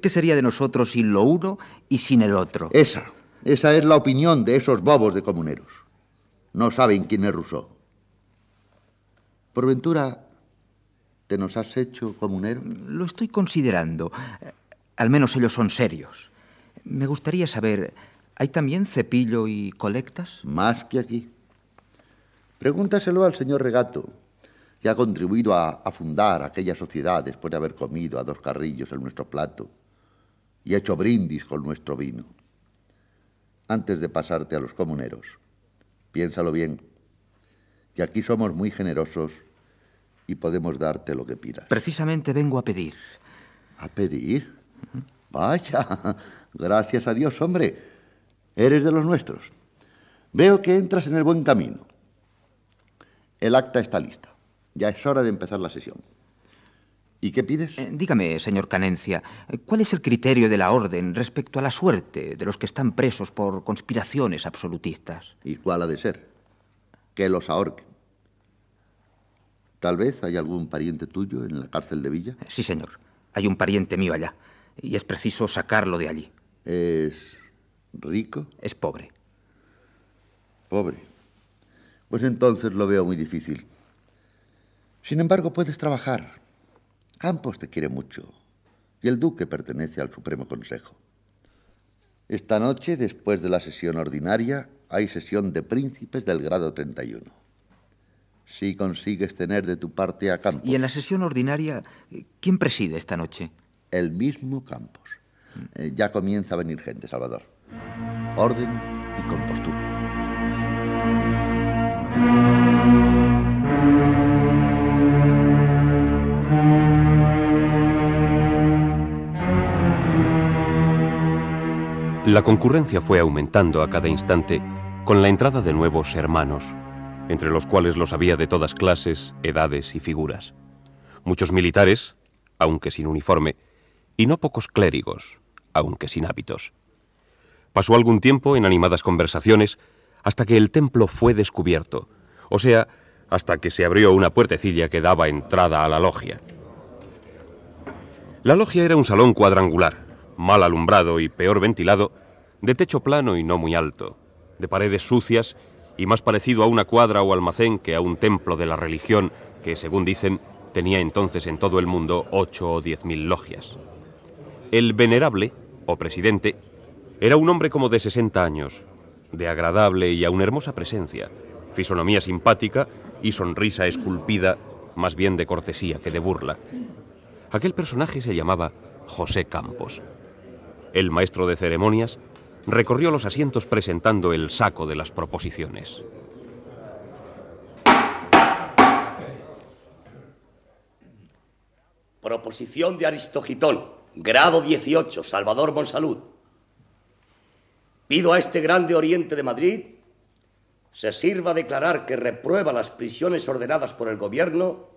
¿Qué sería de nosotros sin lo uno y sin el otro? Esa, esa es la opinión de esos bobos de comuneros. No saben quién es Rousseau. Por ventura, ¿te nos has hecho comunero? Lo estoy considerando. Al menos ellos son serios. Me gustaría saber, ¿hay también cepillo y colectas? Más que aquí. Pregúntaselo al señor Regato, que ha contribuido a, fundar aquella sociedad después de haber comido a dos carrillos en nuestro plato y hecho brindis con nuestro vino. Antes de pasarte a los comuneros, piénsalo bien, que aquí somos muy generosos y podemos darte lo que pidas. Precisamente vengo a pedir. ¿A pedir? Vaya, gracias a Dios, hombre. Eres de los nuestros. Veo que entras en el buen camino. El acta está lista. Ya es hora de empezar la sesión. ¿Y qué pides? Eh, dígame, señor Canencia, ¿cuál es el criterio de la orden respecto a la suerte de los que están presos por conspiraciones absolutistas? ¿Y cuál ha de ser? Que los ahorquen. Tal vez hay algún pariente tuyo en la cárcel de Villa. Sí, señor. Hay un pariente mío allá. Y es preciso sacarlo de allí. ¿Es rico? Es pobre. Pobre. Pues entonces lo veo muy difícil. Sin embargo, puedes trabajar. Campos te quiere mucho y el duque pertenece al Supremo Consejo. Esta noche, después de la sesión ordinaria, hay sesión de príncipes del grado 31. Si consigues tener de tu parte a Campos. ¿Y en la sesión ordinaria, quién preside esta noche? El mismo Campos. Eh, ya comienza a venir gente, Salvador. Orden y compostura. La concurrencia fue aumentando a cada instante con la entrada de nuevos hermanos, entre los cuales los había de todas clases, edades y figuras. Muchos militares, aunque sin uniforme, y no pocos clérigos, aunque sin hábitos. Pasó algún tiempo en animadas conversaciones hasta que el templo fue descubierto, o sea, hasta que se abrió una puertecilla que daba entrada a la logia. La logia era un salón cuadrangular, mal alumbrado y peor ventilado, de techo plano y no muy alto, de paredes sucias y más parecido a una cuadra o almacén que a un templo de la religión que, según dicen, tenía entonces en todo el mundo ocho o diez mil logias. El venerable, o presidente, era un hombre como de sesenta años, de agradable y aún hermosa presencia, fisonomía simpática y sonrisa esculpida, más bien de cortesía que de burla. Aquel personaje se llamaba José Campos. El maestro de ceremonias recorrió los asientos presentando el saco de las proposiciones. Proposición de Aristogitón, grado 18, Salvador Monsalud. Pido a este grande oriente de Madrid se sirva declarar que reprueba las prisiones ordenadas por el gobierno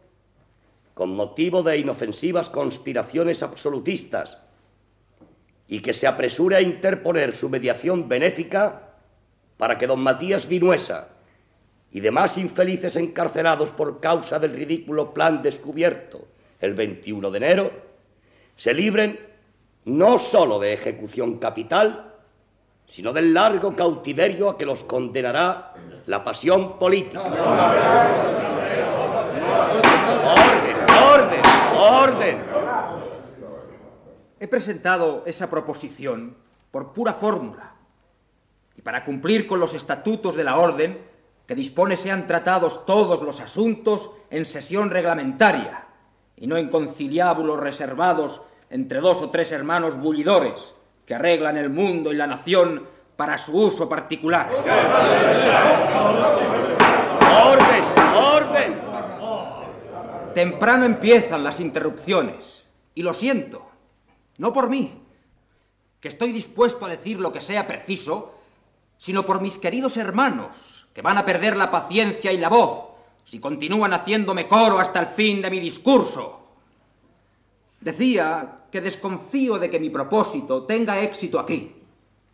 con motivo de inofensivas conspiraciones absolutistas y que se apresure a interponer su mediación benéfica para que don Matías Vinuesa y demás infelices encarcelados por causa del ridículo plan descubierto el 21 de enero se libren no sólo de ejecución capital, sino del largo cautiverio a que los condenará la pasión política. ¡Orden, orden, orden! He presentado esa proposición por pura fórmula y para cumplir con los estatutos de la Orden que dispone sean tratados todos los asuntos en sesión reglamentaria y no en conciliábulos reservados entre dos o tres hermanos bullidores que arreglan el mundo y la nación para su uso particular. ¡Orden! ¡Orden! Temprano empiezan las interrupciones y lo siento no por mí, que estoy dispuesto a decir lo que sea preciso, sino por mis queridos hermanos, que van a perder la paciencia y la voz si continúan haciéndome coro hasta el fin de mi discurso. Decía que desconfío de que mi propósito tenga éxito aquí,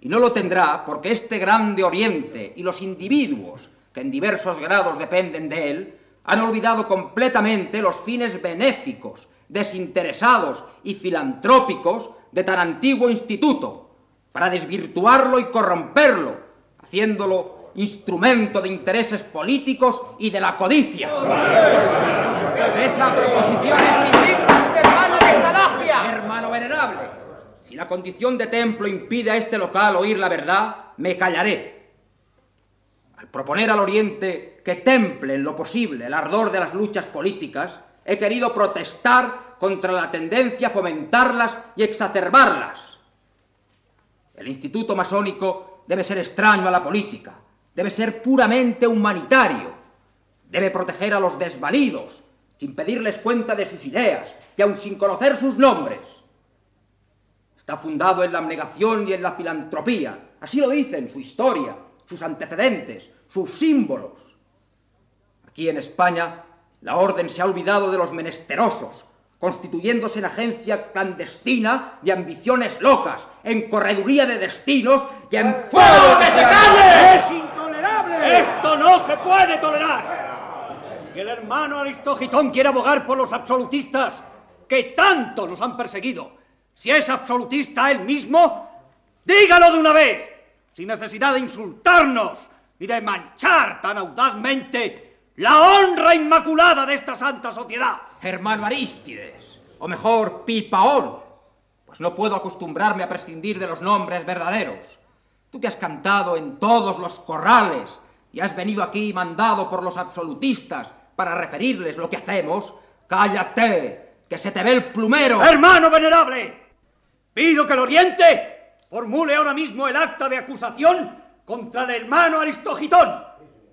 y no lo tendrá porque este grande Oriente y los individuos que en diversos grados dependen de él han olvidado completamente los fines benéficos desinteresados y filantrópicos de tan antiguo instituto, para desvirtuarlo y corromperlo, haciéndolo instrumento de intereses políticos y de la codicia. Esa proposición es indigna de hermano de esta Hermano venerable, si la condición de templo impide a este local oír la verdad, me callaré. Al proponer al Oriente que temple en lo posible el ardor de las luchas políticas, he querido protestar contra la tendencia a fomentarlas y exacerbarlas. El instituto masónico debe ser extraño a la política, debe ser puramente humanitario, debe proteger a los desvalidos, sin pedirles cuenta de sus ideas y aun sin conocer sus nombres. Está fundado en la abnegación y en la filantropía, así lo dicen su historia, sus antecedentes, sus símbolos. Aquí en España la orden se ha olvidado de los menesterosos, constituyéndose en agencia clandestina de ambiciones locas, en correduría de destinos y en fuego que se calle! ¡Es intolerable! ¡Esto no se puede tolerar! Si el hermano Aristogitón quiere abogar por los absolutistas que tanto nos han perseguido, si es absolutista él mismo, dígalo de una vez, sin necesidad de insultarnos ni de manchar tan audazmente la honra inmaculada de esta santa sociedad. Hermano Arístides, o mejor, Pipaón, pues no puedo acostumbrarme a prescindir de los nombres verdaderos. Tú que has cantado en todos los corrales y has venido aquí mandado por los absolutistas para referirles lo que hacemos, cállate, que se te ve el plumero. Hermano venerable, pido que el Oriente formule ahora mismo el acta de acusación contra el hermano Aristogitón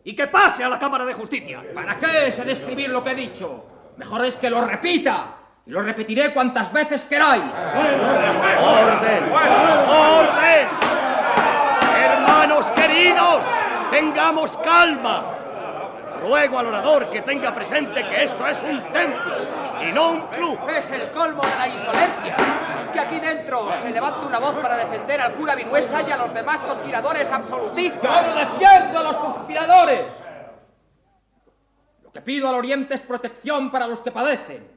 y que pase a la Cámara de Justicia. ¿Para qué se de escribir lo que he dicho? Mejor es que lo repita. Y lo repetiré cuantas veces queráis. ¡Orden! ¡Orden! Hermanos queridos, tengamos calma. Ruego al orador que tenga presente que esto es un templo y no un club. Es el colmo de la insolencia. Que aquí dentro se levante una voz para defender al cura Vinuesa y a los demás conspiradores absolutistas. ¡Yo no defiendo a los conspiradores! Lo que pido al Oriente es protección para los que padecen.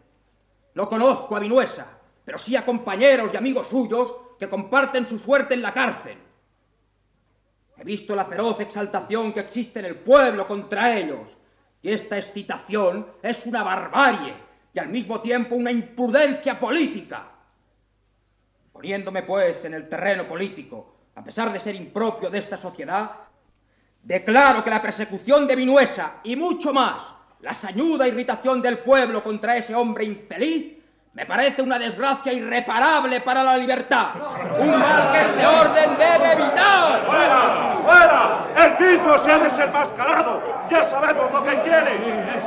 No conozco a Vinuesa, pero sí a compañeros y amigos suyos que comparten su suerte en la cárcel. He visto la feroz exaltación que existe en el pueblo contra ellos, y esta excitación es una barbarie y al mismo tiempo una imprudencia política. Poniéndome, pues, en el terreno político, a pesar de ser impropio de esta sociedad, declaro que la persecución de Vinuesa y mucho más, la sañuda irritación del pueblo contra ese hombre infeliz, me parece una desgracia irreparable para la libertad. Un mal que este orden debe evitar. ¡Fuera! ¡Fuera! ¡El mismo se ha desenmascarado! ¡Ya sabemos lo que quiere! ¡Que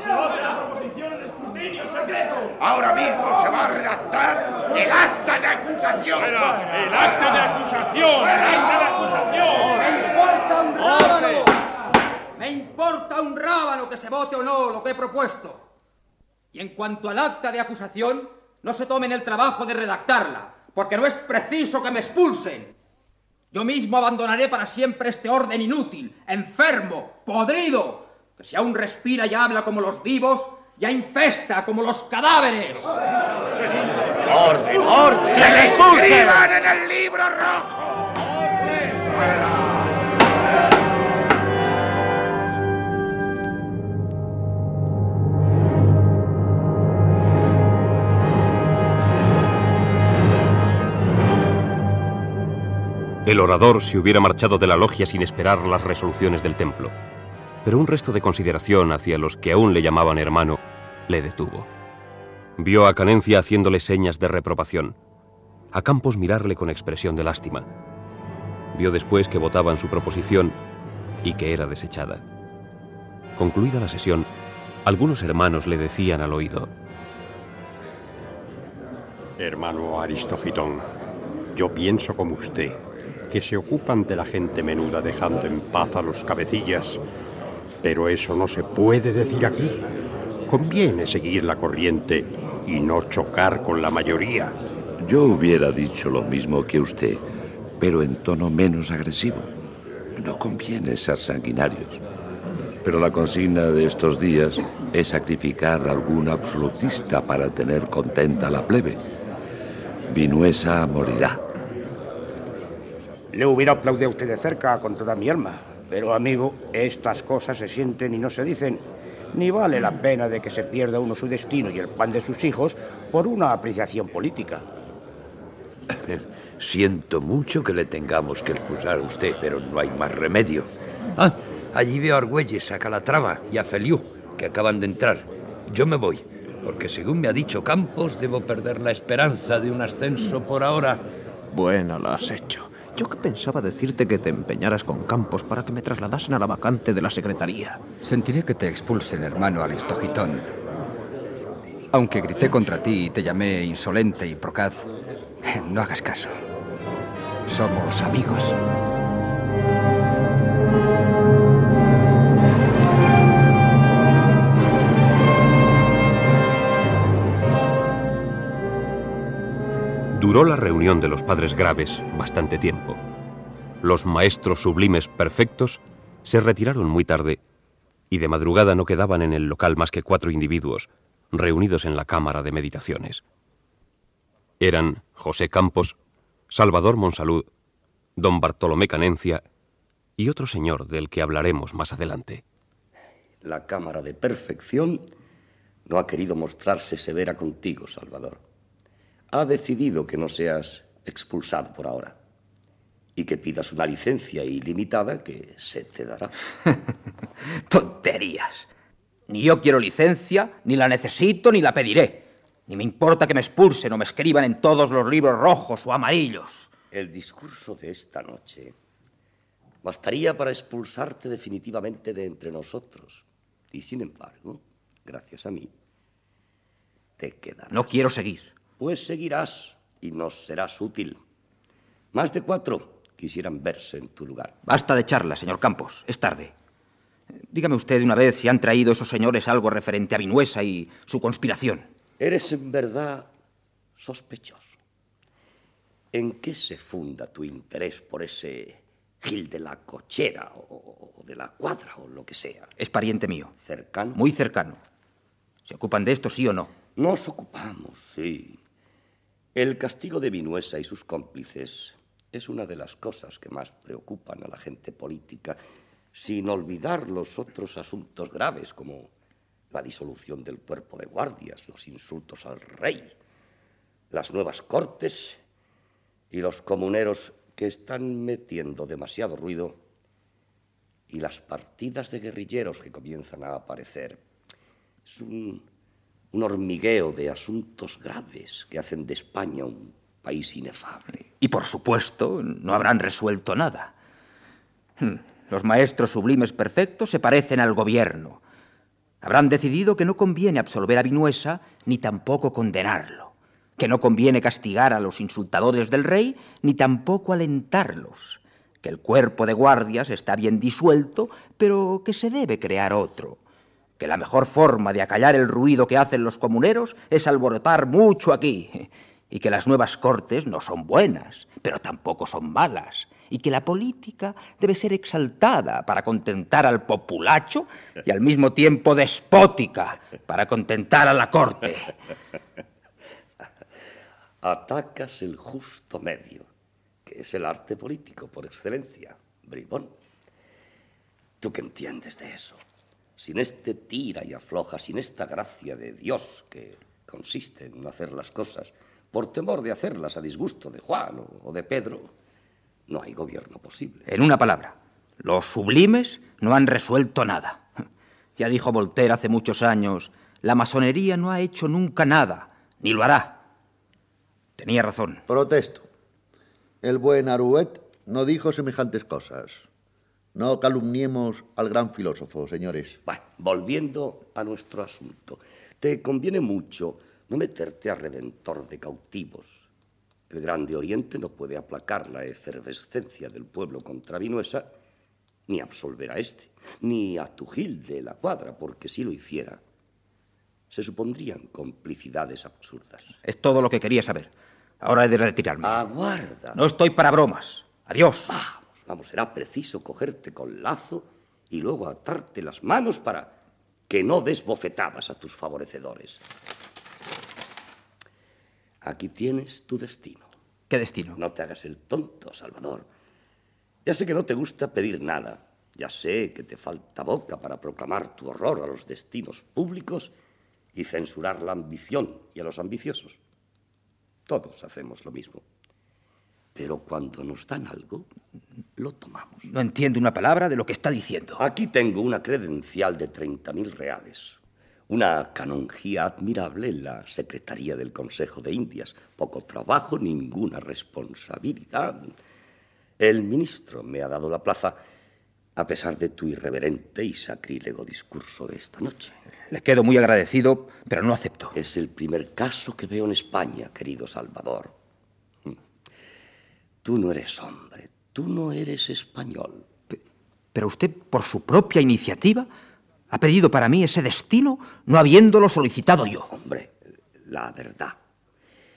se vote la proposición en escrutinio secreto! Ahora mismo se va a redactar el acta de acusación. ¡El acta de acusación! ¡El acta de acusación! ¡Me importa un rábano! ¡Me importa un rábano que se vote o no lo que he propuesto! Y en cuanto al acta de acusación, no se tomen el trabajo de redactarla, porque no es preciso que me expulsen. Yo mismo abandonaré para siempre este orden inútil, enfermo, podrido, que si aún respira y habla como los vivos, ya infesta como los cadáveres. ¡Orden, orden! ¡Que le en el libro rojo! El orador se hubiera marchado de la logia sin esperar las resoluciones del templo, pero un resto de consideración hacia los que aún le llamaban hermano le detuvo. Vio a Canencia haciéndole señas de reprobación, a Campos mirarle con expresión de lástima. Vio después que votaban su proposición y que era desechada. Concluida la sesión, algunos hermanos le decían al oído, Hermano Aristogitón, yo pienso como usted, que se ocupan de la gente menuda dejando en paz a los cabecillas, pero eso no se puede decir aquí. Conviene seguir la corriente y no chocar con la mayoría. Yo hubiera dicho lo mismo que usted, pero en tono menos agresivo. No conviene ser sanguinarios. Pero la consigna de estos días es sacrificar a algún absolutista para tener contenta a la plebe. Vinuesa morirá. Le hubiera aplaudido a usted de cerca con toda mi alma, pero amigo, estas cosas se sienten y no se dicen. Ni vale la pena de que se pierda uno su destino y el pan de sus hijos por una apreciación política. Siento mucho que le tengamos que expulsar a usted, pero no hay más remedio. Ah, allí veo a Argüelles, a Calatrava y a Feliu, que acaban de entrar. Yo me voy, porque según me ha dicho Campos, debo perder la esperanza de un ascenso por ahora. Buena la has hecho. Yo que pensaba decirte que te empeñaras con Campos para que me trasladasen a la vacante de la secretaría. Sentiré que te expulsen, hermano Aristogitón. Aunque grité contra ti y te llamé insolente y procaz, no hagas caso. Somos amigos. Duró la reunión de los padres graves bastante tiempo. Los maestros sublimes perfectos se retiraron muy tarde y de madrugada no quedaban en el local más que cuatro individuos reunidos en la cámara de meditaciones. Eran José Campos, Salvador Monsalud, don Bartolomé Canencia y otro señor del que hablaremos más adelante. La Cámara de Perfección no ha querido mostrarse severa contigo, Salvador. Ha decidido que no seas expulsado por ahora y que pidas una licencia ilimitada que se te dará. Tonterías. Ni yo quiero licencia, ni la necesito, ni la pediré. Ni me importa que me expulsen o me escriban en todos los libros rojos o amarillos. El discurso de esta noche bastaría para expulsarte definitivamente de entre nosotros. Y sin embargo, gracias a mí, te quedarás. No quiero seguir. Pues seguirás y nos serás útil. Más de cuatro quisieran verse en tu lugar. Basta de charla, señor Campos. Es tarde. Dígame usted de una vez si han traído esos señores algo referente a Vinuesa y su conspiración. Eres en verdad sospechoso. ¿En qué se funda tu interés por ese Gil de la Cochera o, o de la Cuadra o lo que sea? Es pariente mío. ¿Cercano? Muy cercano. ¿Se ocupan de esto, sí o no? Nos ocupamos, sí. El castigo de Vinuesa y sus cómplices es una de las cosas que más preocupan a la gente política, sin olvidar los otros asuntos graves como la disolución del cuerpo de guardias, los insultos al rey, las nuevas cortes y los comuneros que están metiendo demasiado ruido y las partidas de guerrilleros que comienzan a aparecer. Es un, un hormigueo de asuntos graves que hacen de España un país inefable. Y por supuesto, no habrán resuelto nada. Hmm, los maestros sublimes perfectos se parecen al gobierno. Habrán decidido que no conviene absolver a Vinuesa ni tampoco condenarlo, que no conviene castigar a los insultadores del rey ni tampoco alentarlos, que el cuerpo de guardias está bien disuelto, pero que se debe crear otro, que la mejor forma de acallar el ruido que hacen los comuneros es alborotar mucho aquí, y que las nuevas cortes no son buenas, pero tampoco son malas, y que la política debe ser exaltada para contentar al populacho y al mismo tiempo despótica para contentar a la corte. Atacas el justo medio, que es el arte político por excelencia, bribón. ¿Tú qué entiendes de eso? Sin este tira y afloja, sin esta gracia de Dios que consiste en no hacer las cosas por temor de hacerlas a disgusto de Juan o de Pedro, no hay gobierno posible. En una palabra, los sublimes no han resuelto nada. Ya dijo Voltaire hace muchos años, la masonería no ha hecho nunca nada, ni lo hará. Tenía razón. Protesto. El buen Arouet no dijo semejantes cosas. No calumniemos al gran filósofo, señores. Bueno, volviendo a nuestro asunto, te conviene mucho no meterte a redentor de cautivos. El Grande Oriente no puede aplacar la efervescencia del pueblo contra Vinuesa, ni absolver a este, ni a Tugil de la cuadra, porque si lo hiciera, se supondrían complicidades absurdas. Es todo lo que quería saber. Ahora he de retirarme. Aguarda. No estoy para bromas. Adiós. Vamos, vamos, será preciso cogerte con lazo y luego atarte las manos para que no des bofetadas a tus favorecedores. Aquí tienes tu destino. ¿Qué destino? No te hagas el tonto, Salvador. Ya sé que no te gusta pedir nada. Ya sé que te falta boca para proclamar tu horror a los destinos públicos y censurar la ambición y a los ambiciosos. Todos hacemos lo mismo. Pero cuando nos dan algo, lo tomamos. No entiendo una palabra de lo que está diciendo. Aquí tengo una credencial de 30.000 reales. Una canonjía admirable en la Secretaría del Consejo de Indias. Poco trabajo, ninguna responsabilidad. El ministro me ha dado la plaza a pesar de tu irreverente y sacrílego discurso de esta noche. Le quedo muy agradecido, pero no acepto. Es el primer caso que veo en España, querido Salvador. Tú no eres hombre, tú no eres español. Pero usted, por su propia iniciativa, ha pedido para mí ese destino, no habiéndolo solicitado yo. Hombre, la verdad.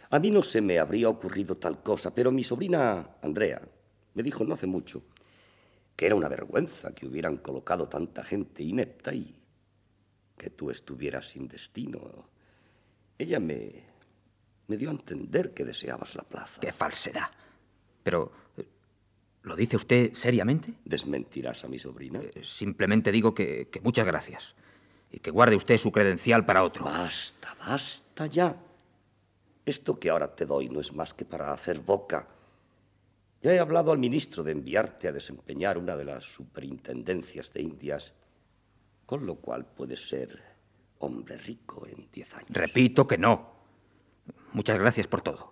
A mí no se me habría ocurrido tal cosa, pero mi sobrina Andrea me dijo no hace mucho que era una vergüenza que hubieran colocado tanta gente inepta y que tú estuvieras sin destino. Ella me, me dio a entender que deseabas la plaza. ¡Qué falsedad! Pero ¿Lo dice usted seriamente? ¿Desmentirás a mi sobrina? Eh, simplemente digo que, que muchas gracias. Y que guarde usted su credencial para otro. Basta, basta ya. Esto que ahora te doy no es más que para hacer boca. Ya he hablado al ministro de enviarte a desempeñar una de las superintendencias de Indias, con lo cual puedes ser hombre rico en diez años. Repito que no. Muchas gracias por todo.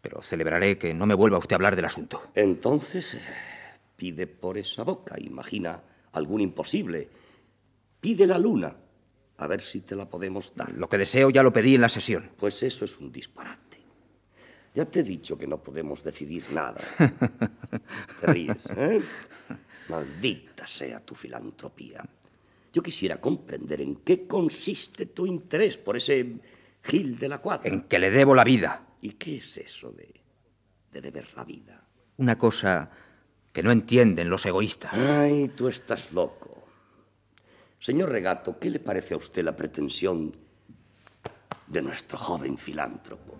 Pero celebraré que no me vuelva usted a hablar del asunto. Entonces, eh, pide por esa boca, imagina algún imposible. Pide la luna, a ver si te la podemos dar. Lo que deseo ya lo pedí en la sesión. Pues eso es un disparate. Ya te he dicho que no podemos decidir nada. Te ríes, ¿eh? Maldita sea tu filantropía. Yo quisiera comprender en qué consiste tu interés por ese Gil de la Cuadra. En que le debo la vida. ¿Y qué es eso de, de deber la vida? Una cosa que no entienden los egoístas. Ay, tú estás loco. Señor Regato, ¿qué le parece a usted la pretensión de nuestro joven filántropo?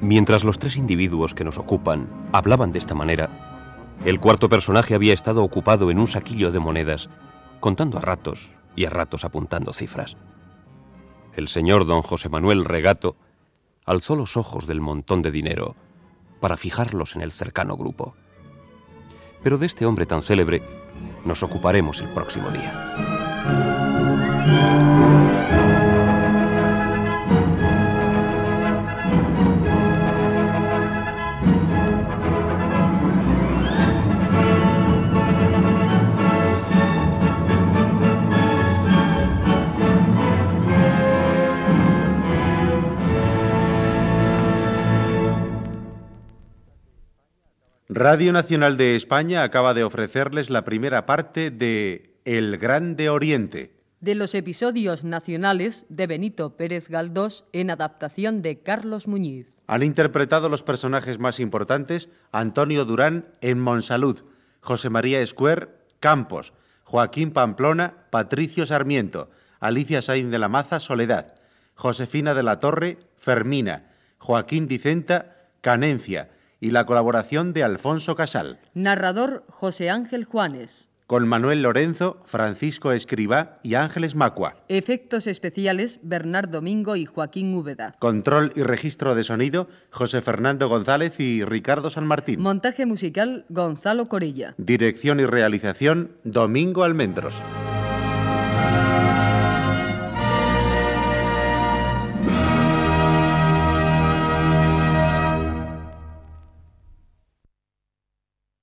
Mientras los tres individuos que nos ocupan hablaban de esta manera, el cuarto personaje había estado ocupado en un saquillo de monedas, contando a ratos y a ratos apuntando cifras. El señor don José Manuel Regato alzó los ojos del montón de dinero para fijarlos en el cercano grupo. Pero de este hombre tan célebre nos ocuparemos el próximo día. Radio Nacional de España acaba de ofrecerles la primera parte de El Grande Oriente. De los episodios nacionales de Benito Pérez Galdós en adaptación de Carlos Muñiz. Han interpretado los personajes más importantes Antonio Durán en Monsalud, José María Escuer, Campos, Joaquín Pamplona, Patricio Sarmiento, Alicia Sainz de la Maza, Soledad, Josefina de la Torre, Fermina, Joaquín Dicenta, Canencia, y la colaboración de Alfonso Casal. Narrador José Ángel Juanes. Con Manuel Lorenzo, Francisco Escribá y Ángeles Macua. Efectos especiales Bernard Domingo y Joaquín Úbeda. Control y registro de sonido José Fernando González y Ricardo San Martín. Montaje musical Gonzalo Corilla. Dirección y realización Domingo Almendros.